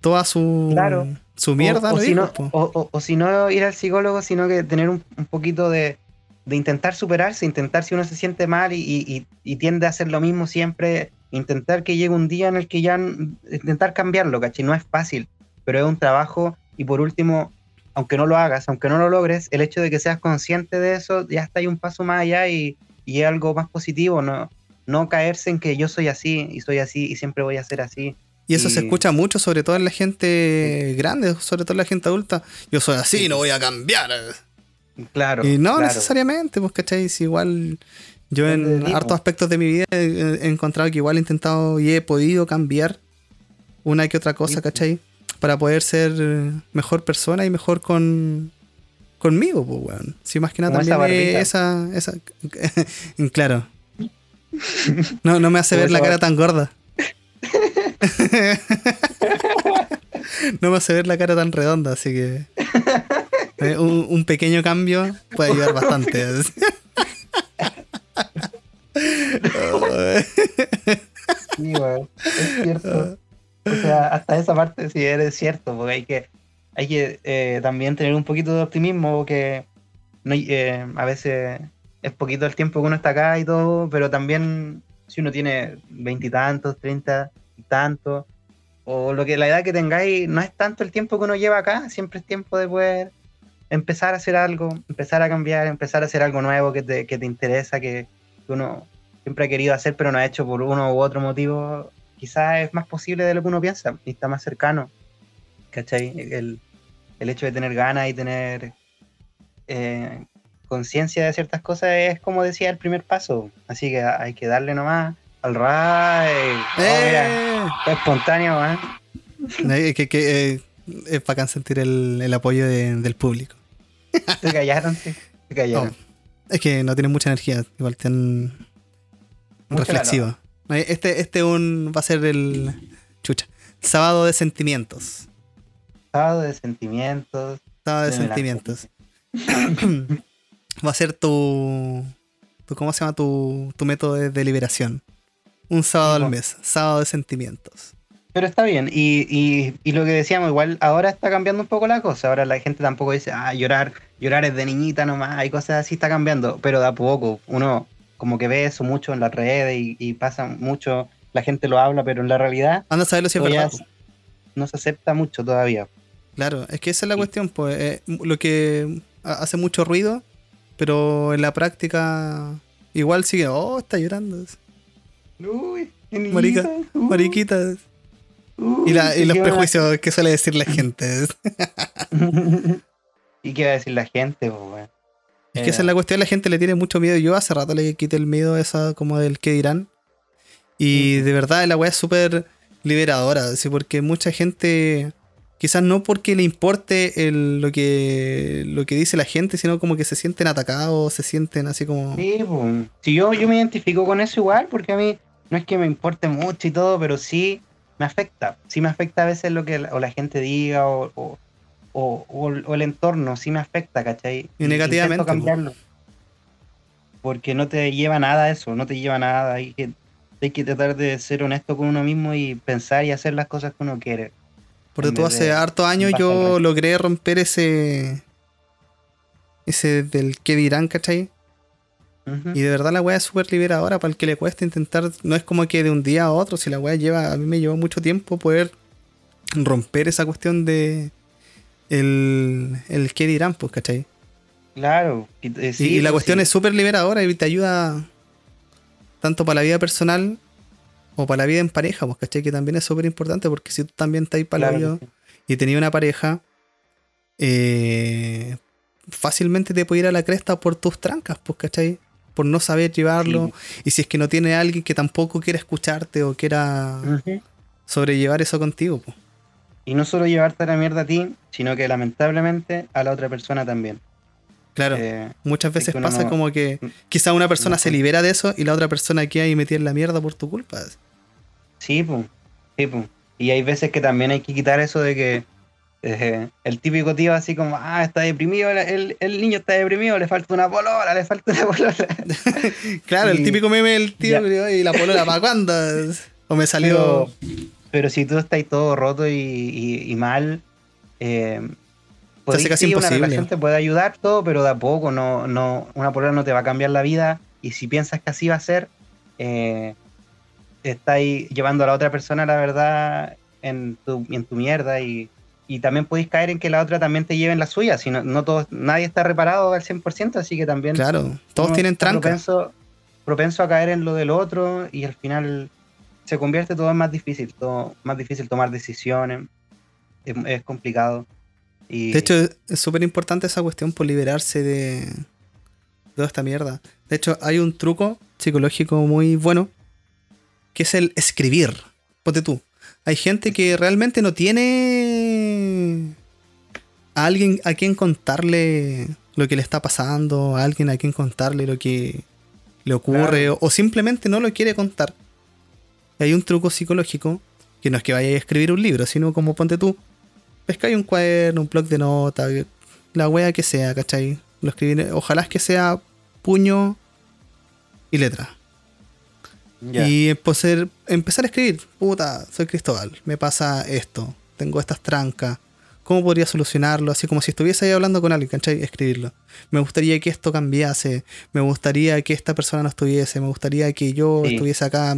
toda su, Claro. su mierda a o, si no, po. o, o- o si no ir al psicólogo, sino que tener un, un poquito de, de intentar superarse, intentar si uno se siente mal y, y- tiende a hacer lo mismo siempre, intentar que llegue un día en el que ya, intentar cambiarlo, ¿cachai? No es fácil, pero es un trabajo y por último, aunque no lo hagas, aunque no lo logres, el hecho de que seas consciente de eso, ya está ahí un paso más allá y, y es algo más positivo, ¿no? No caerse en que yo soy así y soy así y siempre voy a ser así. Y eso se escucha mucho, sobre todo en la gente grande, sobre todo en la gente adulta. Yo soy así, no voy a cambiar. Claro. Y no claro. necesariamente, pues, ¿cachai? Si igual yo en hartos po. aspectos de mi vida he, he encontrado que igual he intentado y he podido cambiar una que otra cosa, Sí. ¿cachai? Para poder ser mejor persona y mejor con conmigo, pues, weón. Si más que nada Como también esa, esa, (laughs) claro. No, no me hace ver la cara tan gorda. no me hace ver la cara tan redonda, así que eh, un, un pequeño cambio puede ayudar bastante. Sí, weón, es cierto. O sea, hasta esa parte sí eres cierto, porque hay que, hay que eh, también tener un poquito de optimismo, porque no, eh, a veces es poquito el tiempo que uno está acá y todo, pero también si uno tiene veintitantos, treinta y tantos, o lo que la edad que tengáis, no es tanto el tiempo que uno lleva acá, siempre es tiempo de poder empezar a hacer algo, empezar a cambiar, empezar a hacer algo nuevo que te, que te interesa, que uno siempre ha querido hacer, pero no ha hecho por uno u otro motivo, quizás es más posible de lo que uno piensa y está más cercano. ¿Cachai? El, el hecho de tener ganas y tener eh, conciencia de ciertas cosas es como decía el primer paso. Así que hay que darle nomás al ray. Oh, mira, ¡Eh! qué espontáneo, ¿eh? Eh, que, que, eh, es bacán sentir el, el apoyo de- del público. Se callaron, sí. Se callaron. Oh, es que no tienen mucha energía, igual tienen Mucha reflexiva. Este, este un, va a ser el chucha. Sábado de sentimientos. Sábado de sentimientos. Sábado de sentimientos. (coughs) va a ser tu, tu. ¿Cómo se llama? Tu, tu método de, de liberación. Un sábado al mes. Sábado de sentimientos. Pero está bien, y, y, y lo que decíamos, igual ahora está cambiando un poco la cosa. Ahora la gente tampoco dice, ah, llorar, llorar es de niñita nomás, hay cosas así, está cambiando, pero da poco. Uno como que ve eso mucho en las redes y, y pasa mucho, la gente lo habla, pero en la realidad Anda a saberlo si es verdad. no se acepta mucho todavía. Claro, es que esa es la Sí. cuestión, pues. eh, lo que ha- hace mucho ruido, pero en la práctica igual sigue, oh, está llorando. Uy, Marica, uy, Mariquitas. Y, la- y ¿qué los prejuicios que suele decir la gente. (laughs) ¿Y qué va a decir la gente? weón? Es que esa es la cuestión, la gente le tiene mucho miedo. Yo hace rato le quité el miedo a esa como del que dirán. Y de verdad la weá es súper liberadora, así, porque mucha gente, quizás no porque le importe el- lo, que, lo que dice la gente, sino como que se sienten atacados, se sienten así como... Sí, pues. Sí, yo, yo me identifico con eso igual, porque a mí no es que me importe mucho y todo, pero sí me afecta. Sí me afecta a veces lo que la, o la gente diga o, o, o- o el- o el entorno, sí me afecta, ¿cachai? Y negativamente, Intento cambiarlo. Porque no te lleva a nada eso, no te lleva nada. Hay que, hay que tratar de ser honesto con uno mismo y pensar y hacer las cosas que uno quiere. Porque tú hace hartos años yo logré romper ese... Ese del que dirán, ¿cachai? Y de verdad la weá es súper liberadora para el que le cuesta intentar. No es como que de un día a otro, si la weá lleva. A mí me llevó mucho tiempo poder romper esa cuestión de. El, el qué dirán, pues, ¿cachai? Claro. Eh, y, la pues cuestión es súper liberadora y te ayuda tanto para la vida personal o para la vida en pareja, pues, ¿cachai? Que también es súper importante porque si tú también estás para la vida y tenías una pareja, eh, fácilmente te puede ir a la cresta por tus trancas, pues, ¿cachai? Por no saber llevarlo. Y si es que no tiene alguien que tampoco quiera escucharte o quiera sobrellevar eso contigo, pues. Y no solo llevarte a la mierda a ti, sino que lamentablemente a la otra persona también. Claro, eh, muchas veces pasa como que quizá una persona se libera de eso y la otra persona queda ahí metida en la mierda por tu culpa. Sí, pues. Sí, pues. Y hay veces que también hay que quitar eso de que eh, el típico tío así como, ah, está deprimido, el, niño está deprimido, le falta una polola, le falta una polola. (laughs) claro, el típico meme del tío y la polola, ¿para cuándo? O me salió... Pero, si tú estás todo roto y, mal, eh, casi una relación te puede ayudar todo, pero de a poco, no, no, una polola no te va a cambiar la vida. Y si piensas que así va a ser, eh, estáis llevando a la otra persona, la verdad, en tu, en tu mierda y, también podéis caer en que la otra también te lleve en la suya. Si no, no todos, nadie está reparado al 100%, así que también. Claro, todos tienen tranca. Propenso, propenso a caer en lo del otro y al final se convierte todo en más difícil, todo más difícil tomar decisiones. es complicado. De hecho, es súper importante esa cuestión por liberarse de toda esta mierda. De hecho, hay un truco psicológico muy bueno que es el escribir. Ponte tú. Hay gente que realmente no tiene a alguien a quien contarle lo que le está pasando, a alguien a quien contarle lo que le ocurre, o, simplemente no lo quiere contar. Hay un truco psicológico que no es que vaya a escribir un libro, sino como ponte tú, pescáis un cuaderno, un blog de notas, la wea que sea, ¿cachai? Lo escribí, ojalá es que sea puño y letra. Y poder empezar a escribir, puta, soy Cristóbal, me pasa esto, tengo estas trancas, ¿cómo podría solucionarlo? Así como si estuviese ahí hablando con alguien, ¿cachai? Escribirlo. Me gustaría que esto cambiase, me gustaría que esta persona no estuviese, me gustaría que yo estuviese acá.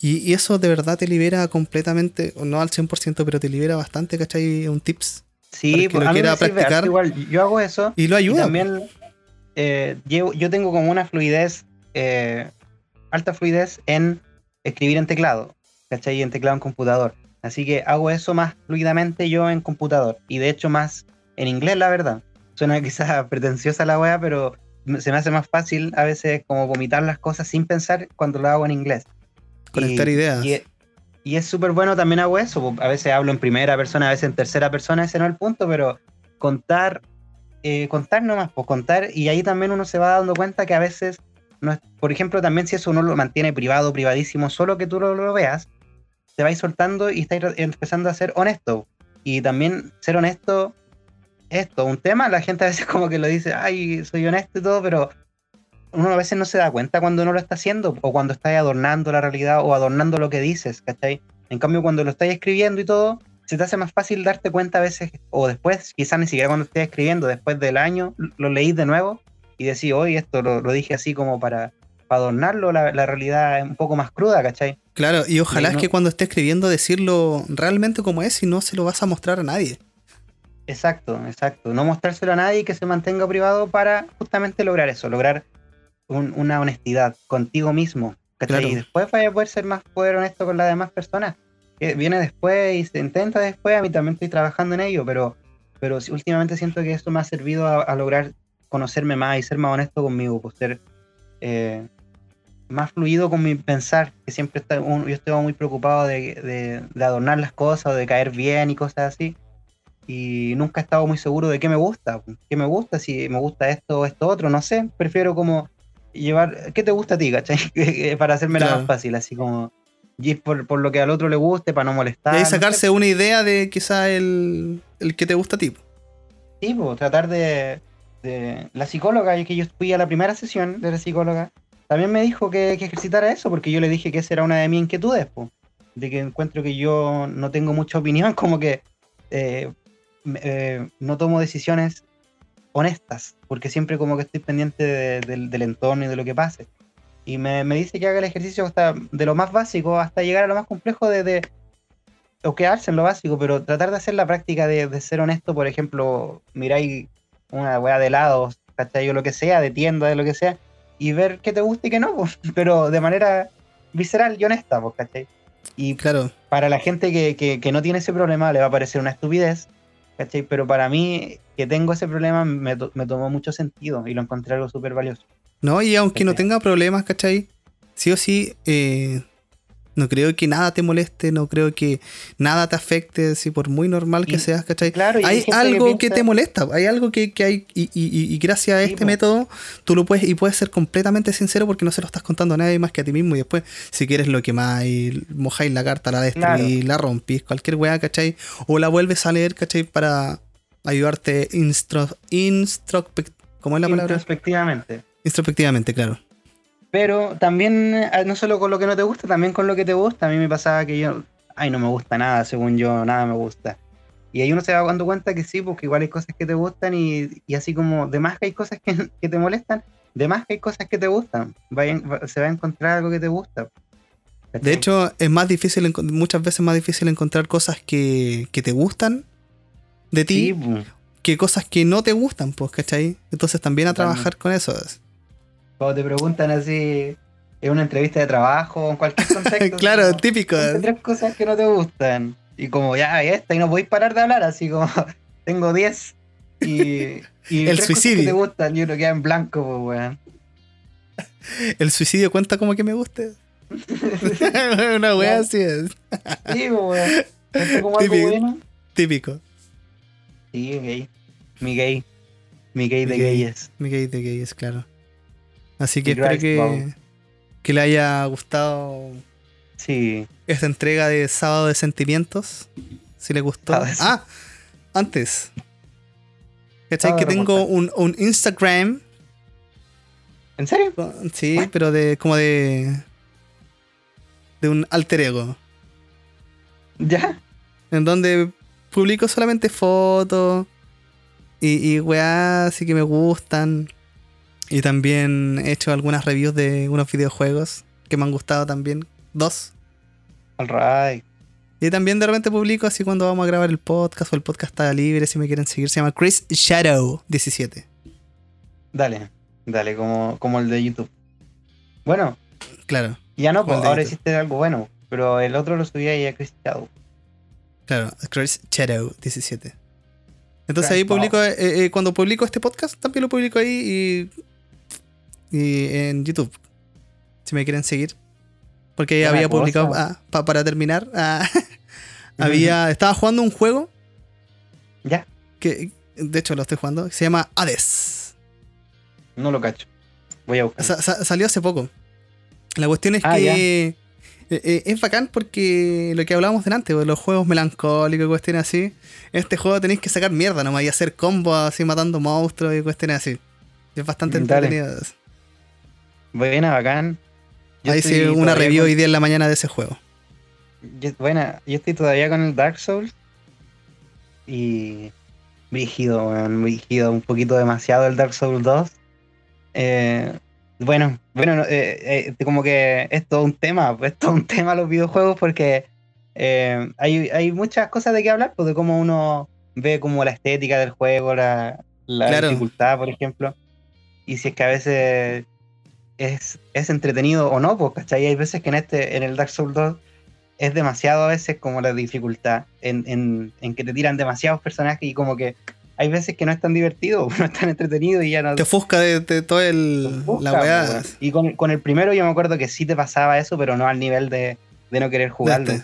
Y, eso de verdad te libera completamente, no al 100%, pero te libera bastante, ¿cachai? Un tips. Sí, porque pues, lo practicar. Igual, yo hago eso. Y lo ayuda. también eh, yo, yo, tengo como una fluidez, eh, alta fluidez en escribir en teclado, ¿cachai? En teclado en computador. Así que hago eso más fluidamente yo en computador. Y de hecho más en inglés, la verdad. Suena (laughs) quizás pretenciosa la wea, pero se me hace más fácil a veces como vomitar las cosas sin pensar cuando lo hago en inglés. Conectar ideas. Y, es súper bueno también hago eso. A veces hablo en primera persona, a veces en tercera persona, ese no es el punto, pero contar, eh, contar nomás, pues contar. Y ahí también uno se va dando cuenta que a veces, no es, por ejemplo, también si eso uno lo mantiene privado, privadísimo, solo que tú lo, lo veas, te vais soltando y estáis empezando a ser honesto. Y también ser honesto, esto, un tema, la gente a veces (laughs) como que lo dice, ay, soy honesto y todo, pero uno a veces no se da cuenta cuando no lo está haciendo o cuando está adornando la realidad o adornando lo que dices, ¿cachai? En cambio, cuando lo estáis escribiendo y todo, se te hace más fácil darte cuenta a veces, o después, quizás ni siquiera cuando estés escribiendo, después del año, lo leís de nuevo y decís, hoy esto lo, dije así como para, adornarlo, la, la, realidad es un poco más cruda, ¿cachai? Claro, y ojalá es que cuando esté escribiendo decirlo realmente como es y no se lo vas a mostrar a nadie. Exacto, exacto. No mostrárselo a nadie y que se mantenga privado para justamente lograr eso, lograr una honestidad contigo mismo. Y después vaya a poder ser más poder honesto con las demás personas. Que viene después y se intenta después, a mí también estoy trabajando en ello, pero, pero últimamente siento que esto me ha servido a, lograr conocerme más y ser más honesto conmigo, por ser eh, más fluido con mi pensar, que siempre está, yo estoy muy preocupado de, adornar las cosas, o de caer bien y cosas así. Y nunca he estado muy seguro de qué me gusta, qué me gusta, si me gusta esto o esto otro, no sé. Prefiero como llevar, ¿qué te gusta a ti, cachai? (laughs) para hacerme la más fácil, así como ir por, lo que al otro le guste, para no molestar. Y sacarse una idea de quizá el, el que te gusta a ti. Sí, pues tratar de, de... La psicóloga, que yo fui a la primera sesión de la psicóloga, también me dijo que, que, ejercitara eso, porque yo le dije que esa era una de mis inquietudes, de que encuentro que yo no tengo mucha opinión, (laughs) como que eh, eh, no tomo decisiones honestas, porque siempre como que estoy pendiente del entorno y de lo que pase. Y me, dice que haga el ejercicio hasta de lo más básico hasta llegar a lo más complejo de, de quedarse en lo básico, pero tratar de hacer la práctica de, ser honesto, por ejemplo, miráis una weá de helados ¿cachai? Lo que sea, de tienda, de lo que sea, y ver qué te gusta y qué no, pues, (laughs) pero de manera visceral y honesta, pues, ¿cachai? Y Claro. para la gente que, que- que no tiene ese problema le va a parecer una estupidez, ¿cachai? Pero para mí, que tengo ese problema, me, to- me tomó mucho sentido y lo encontré algo súper valioso. No, y aunque no tenga problemas, ¿cachai? Sí o sí, eh, no creo que nada te moleste, no creo que nada te afecte, si por muy normal que Y- seas, ¿cachai? Claro, y hay gente algo que, piensa- te molesta, hay algo que, que hay, y, y- y gracias a este método, tú lo puedes, y puedes ser completamente sincero porque no se lo estás contando a nadie más que a ti mismo, y después, si quieres lo quemáis, mojáis la carta, la destruís, Claro. la rompís, cualquier weá, ¿cachai? O la vuelves a leer, ¿cachai? Para ayudarte instro, instro- ¿cómo es la palabra? Introspectivamente. Introspectivamente, claro. Pero también, eh, no solo con lo que no te gusta, también con lo que te gusta. A mí me pasaba que yo, ay, no me gusta nada, según yo, nada me gusta. Y ahí uno se va dando cuenta que sí, porque igual hay cosas que te gustan y, y así como de más que hay cosas que, (laughs) que te molestan, de más que hay cosas que te gustan. Vayan- se va a encontrar algo que te gusta. De hecho, es más difícil, muchas veces más difícil encontrar cosas que, que te gustan de ti sí, que cosas que no te gustan, pues, ¿cachai? Entonces también a trabajar con eso. Cuando te preguntan así en una entrevista de trabajo o en cualquier (laughs) contexto. claro, así típico. "Ponte tres cosas que no te gustan. Y como ya, esta, y no podéis parar de hablar, así como (laughs) tengo 10 y, (laughs) y El suicidio. que te gustan y uno queda en blanco, pues weón. El suicidio cuenta como que me guste. Una Claro. así es. Sí, pues weón. Como algo Típico. bueno. Típico. Sí, gay. Mi gay. Mi gay de Mi gay. gayes. Mi gay de gay es claro. Así que espero que, que le haya gustado Sí. esta entrega de Sábado de Sentimientos. Si le gustó. Ah, antes. ¿Cachai? Que tengo un, un Instagram. ¿En serio? Sí, pero de como de. De un alter ego. ¿Ya? En donde publico solamente fotos. Y, y weá, así que me gustan. Y también he hecho algunas reviews de unos videojuegos que me han gustado también. Dos. Alright. Y también de repente publico así cuando vamos a grabar el podcast o el podcast está libre si me quieren seguir. Se llama Chris Shadow 17. Dale. Dale, como, como el de YouTube. Bueno, Claro, ya no, pues ahora YouTube. hiciste algo bueno. Pero el otro lo subí ahí a Cristiano. claro. Chris Shadow 17. Entonces Chris ahí publico, Shadow. eh, eh, cuando publico este podcast, también lo publico ahí y, y en YouTube. Si me quieren seguir. Porque había cosa. publicado, ah, pa- para terminar, ah, (laughs) había, estaba jugando un juego Ya, que, de hecho lo estoy jugando, que se llama Hades. no lo cacho. Voy a buscar. Sa- sa- salió hace poco. La cuestión es Ah, que eh, eh, es bacán porque lo que hablábamos delante, de los juegos melancólicos y cuestiones así. En este juego tenéis que sacar mierda nomás y hacer combos así matando monstruos y cuestiones así. Es bastante Dale. entretenido. Buena, bacán. Yo Ahí hice una review con- hoy día en la mañana de ese juego. yo- buena, yo estoy todavía con el Dark Souls. Y. Brígido, weón, brígido. Un poquito demasiado el Dark Souls 2. Eh, bueno, bueno, no, eh, eh, como que es todo un tema, es todo un tema los videojuegos porque eh, hay, hay muchas cosas de qué hablar, pues de cómo uno ve como la estética del juego, la, la Claro. dificultad, por ejemplo. Y si es que a veces es, es entretenido o no, pues, ¿cachai? Hay veces que en este, en el Dark Souls 2, es demasiado a veces como la dificultad en, en, en que te tiran demasiados personajes y como que hay veces que no es tan divertido, (laughs) no es tan entretenido y ya no Te ofusca de, de todo el. la weá. weón. Y con, con el primero yo me acuerdo que sí te pasaba eso, pero no al nivel de, de no querer jugarlo.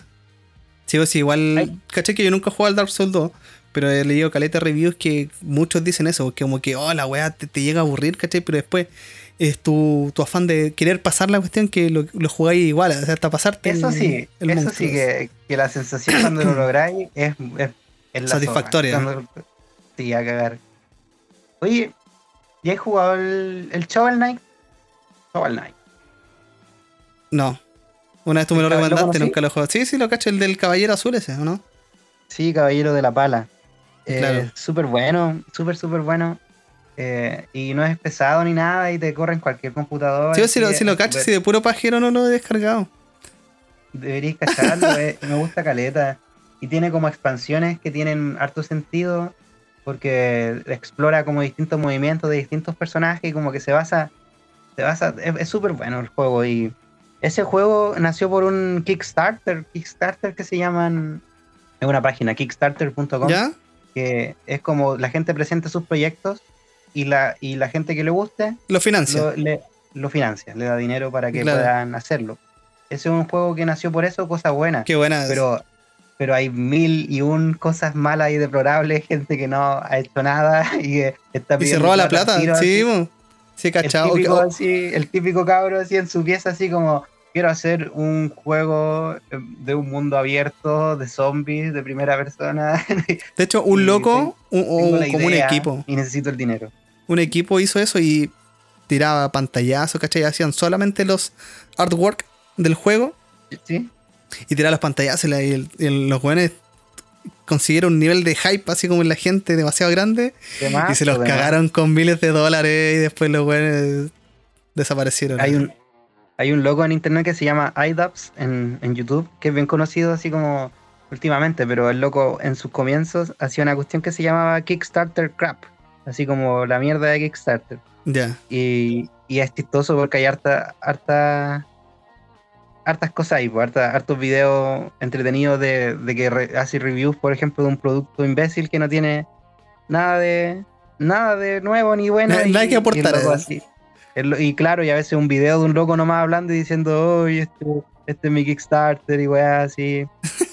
Sí, pues sí, igual. Ay. Caché que yo nunca jugado al Dark Souls 2. Pero he leído caleta reviews que muchos dicen eso, que como que, oh, la weá te, te llega a aburrir, ¿cachai? Pero después es tu, tu afán de querer pasar la cuestión que lo, lo jugáis igual, o sea, hasta pasarte Eso el- sí, el eso monstruo. sí que, que la sensación cuando lo (clears throat) lográis es, es, es la Satisfactoria. Cuando- sí, a cagar. Oye, ¿ya has jugado el, el Shovel Knight? Shovel Knight. No. Una vez tú me lo ¿Lo recomendaste, nunca lo he jugado. Sí, sí, lo cacho, el del caballero azul ese, ¿o no? Sí, Caballero de la Pala. Eh, Claro. Súper bueno, súper, súper bueno. Eh, y no es pesado ni nada y te corre en cualquier computador. Sí, sí, lo, cacho, súper- si de puro pajero no lo he descargado. Deberíais cacharlo, (laughs) eh, me gusta caleta. Y tiene como expansiones que tienen harto sentido. porque explora como distintos movimientos de distintos personajes y como que se basa, se basa, es súper bueno el juego y ese juego nació por un Kickstarter, Kickstarter que se llaman, es una página, kickstarter.com, que es como la gente presenta sus proyectos y la, y la gente que le guste lo financia. Lo, le, lo financia, le da dinero para que puedan hacerlo. Ese es un juego que nació por eso, cosa buena. Qué buena. Pero, pero hay mil y un cosas malas y deplorables, (laughs) gente que no ha hecho nada y está Y se roba la plata, sí, sí, cachado. El típico, así, el típico cabro así en su pieza, así como quiero hacer un juego eh, de un mundo abierto de zombies de primera persona. (laughs) De hecho, un loco, un, como un equipo. Y necesito el dinero. Un equipo hizo eso y tiraba pantallazos, ¿cachai? Hacían solamente los artwork del juego. Sí. Y tiraba las pantallazos y, los jóvenes consiguieron un nivel de hype así como en la gente demasiado grande. y se los cagaron con miles de dólares y después los jóvenes desaparecieron. Hay un, hay un loco en internet que se llama iDubbbz en, en YouTube, que es bien conocido así como últimamente, pero el loco en sus comienzos hacía una cuestión que se llamaba Kickstarter Crap, así como la mierda de Kickstarter. Ya. Y, y, es chistoso porque hay harta, harta, hartas cosas ahí, pues, harta, hartos videos entretenidos de, de que hace reviews, por ejemplo, de un producto imbécil que no tiene nada de nada de nuevo ni bueno. Nada, que aportar. así. Y claro, y a veces un video de un loco nomás hablando y diciendo, oye, este, este, es mi Kickstarter y weá, así.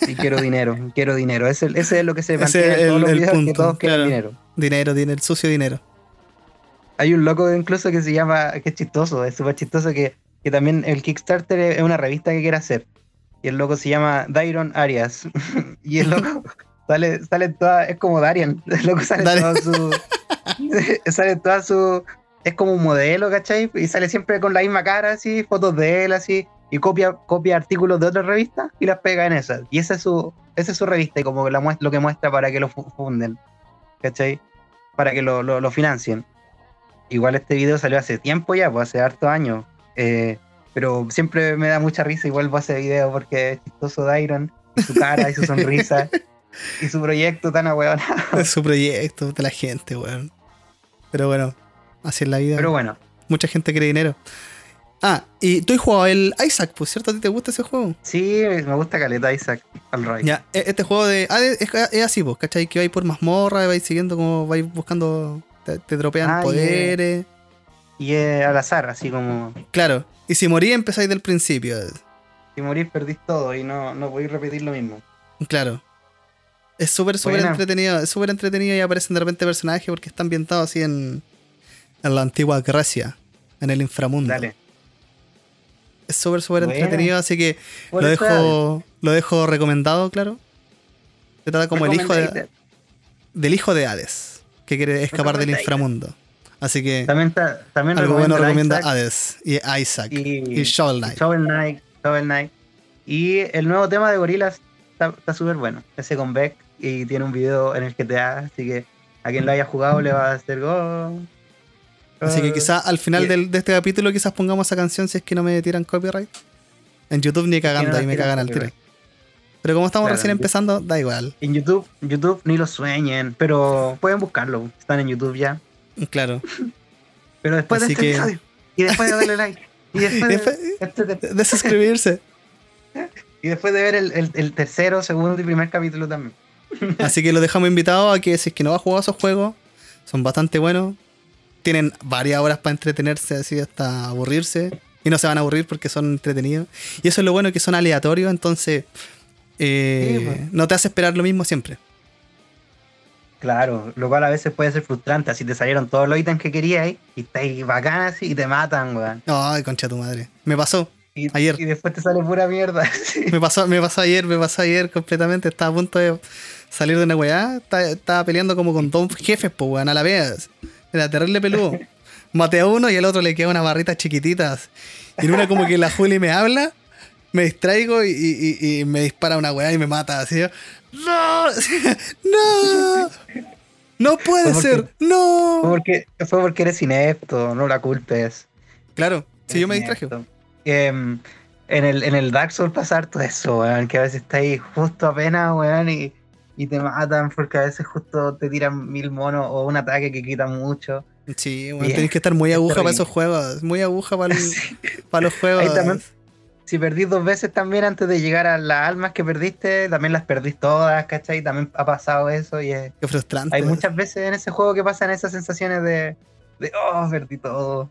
Y quiero dinero, quiero dinero. Ese, ese, es lo que se mantiene en todos los videos, punto, que todos quieren dinero. Dinero, dinero, sucio dinero. Hay un loco incluso que se llama, que es chistoso, es súper chistoso, que, que también el Kickstarter es una revista que quiere hacer. Y el loco se llama Dairon Arias. (laughs) y el loco (laughs) sale, sale toda, es como Darian. (laughs) El loco sale toda su. sale toda su es como un modelo, ¿cachai? Y sale siempre con la misma cara, así, fotos de él, así, y copia, copia artículos de otras revistas y las pega en esas. Y esa es su, esa es su revista y como la muestra, lo que muestra para que lo funden, ¿cachai? Para que lo, lo, financien. Igual este video salió hace tiempo ya, pues hace harto años. Eh, pero siempre me da mucha risa igual ese video porque es chistoso de Iron, y su cara y su sonrisa. y su proyecto tan ahueonado. (laughs) Su proyecto de la gente, weón. Pero bueno, Así es la vida. Pero bueno. Mucha gente quiere dinero. Ah, y tú has jugado el Isaac, pues cierto, ¿a ti te gusta ese juego? Sí, me gusta Caleta Isaac, al Ya, e, este juego de. Ah, es, así, pues, ¿cachai? Que vais por mazmorra, vais siguiendo como vais buscando. Te, dropean ah, poderes. Y es al azar, así como. Claro. Y si morís, empezáis del principio. Si morís, perdís todo y no, no podéis repetir lo mismo. Claro. Es súper, súper entretenido. Es súper entretenido y aparecen de repente personajes porque está ambientado así en en la antigua Grecia, en el inframundo. Dale. Es súper, súper entretenido, así que lo dejo, lo dejo recomendado, claro. Se trata como el hijo de, del hijo de Hades, que quiere escapar del inframundo. Así que también, también algo bueno recomienda Hades y Isaac y, y Shovel Knight. Shovel Knight, Shovel Knight. Y el nuevo tema de Gorilas está súper bueno. Ese con Beck y tiene un video en el que te da, así que a quien lo haya jugado le va a hacer go. Así que ah, quizás al final del, de este capítulo quizás pongamos esa canción si es que no me tiran copyright. En YouTube ni cagando, ahí me cagan al tiro. Pero como estamos recién empezando, da igual. En YouTube, YouTube ni lo sueñen, pero pueden buscarlo. Están en YouTube ya. Claro. (laughs) pero después de este episodio, y después de darle (laughs) like, y después, de, suscribirse. (laughs) y después de ver el, el, tercero, segundo y primer capítulo también. Así que lo dejamos invitado a que si es que no va a jugar esos juegos, son bastante buenos tienen varias horas para entretenerse así hasta aburrirse. Y no se van a aburrir porque son entretenidos. Y eso es lo bueno que son aleatorios, entonces eh, pues. no te hace esperar lo mismo siempre. Claro, lo cual a veces puede ser frustrante. Así te salieron todos los ítems que querías y estáis bacanas y te matan, weón. Ay, concha tu madre. Me pasó. ayer. Y después te sale pura mierda. (laughs) Me pasó, me pasó ayer, me pasó ayer completamente. Estaba a punto de salir de una weá. Estaba, peleando como con dos jefes, pues weón, a la vez. Era terrible peludo. Maté a uno y al otro le queda unas barritas chiquititas. Y en una como que la Juli me habla, me distraigo y, me dispara una weá y me mata. Así ¡No! (laughs) ¡No! ¡No puede ser! ¡No! Fue porque, fue porque eres inepto, no la culpes. Claro, si yo me distraje. Em, en, el, en el Dark Souls pasar todo eso, weón, que a veces está ahí justo apenas, weón, y, y te matan porque a veces justo te tiran mil monos o un ataque que quita mucho. Sí, bueno, tenés que estar muy aguja para esos juegos, muy aguja para, (laughs) para los juegos. Ahí también, si perdís dos veces también antes de llegar a las almas que perdiste, también las perdís todas, ¿cachai? También ha pasado eso y es... Qué frustrante. Hay muchas veces en ese juego que pasan esas sensaciones de, de oh, perdí todo.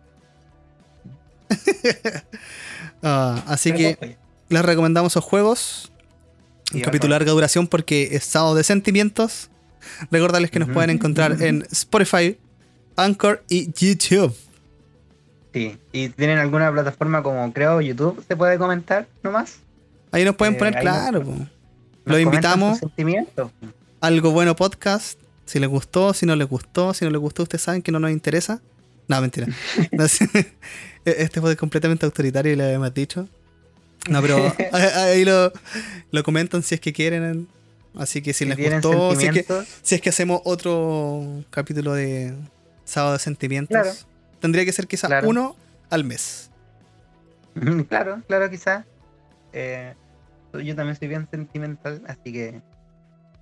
(laughs) Ah, así que les recomendamos esos juegos. Un capítulo de larga duración porque es sábado de sentimientos. Recordarles que nos pueden encontrar en Spotify, Anchor y YouTube. Sí, y tienen alguna plataforma como creo YouTube, ¿se puede comentar nomás? Ahí nos pueden eh, poner claro. Los invitamos. Algo bueno podcast. Si les gustó, si no les gustó, si no les gustó, ustedes saben que no nos interesa. No, mentira. (laughs) (laughs) este fue completamente autoritario y le habíamos dicho. No, pero (laughs) ahí lo, lo comentan si es que quieren. Así que si, les gustó, si es que, si es que hacemos otro capítulo de Sábado de Sentimientos, tendría que ser quizás uno al mes. Claro, claro, quizás. Eh, yo también soy bien sentimental, así que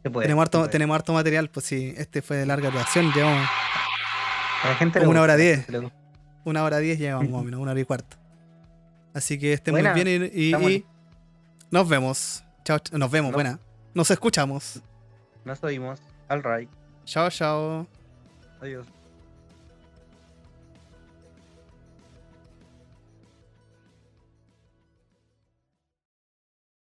se puede. Tenemos harto, tenemos harto material, pues si este fue de larga duración, llevamos como una hora diez. Una hora diez llevamos más o menos, una hora y cuarto. Así que estén muy bien y, nos vemos. Chao, nos vemos, buena. Nos escuchamos. Nos oímos. All right. Chao, chao. Adiós.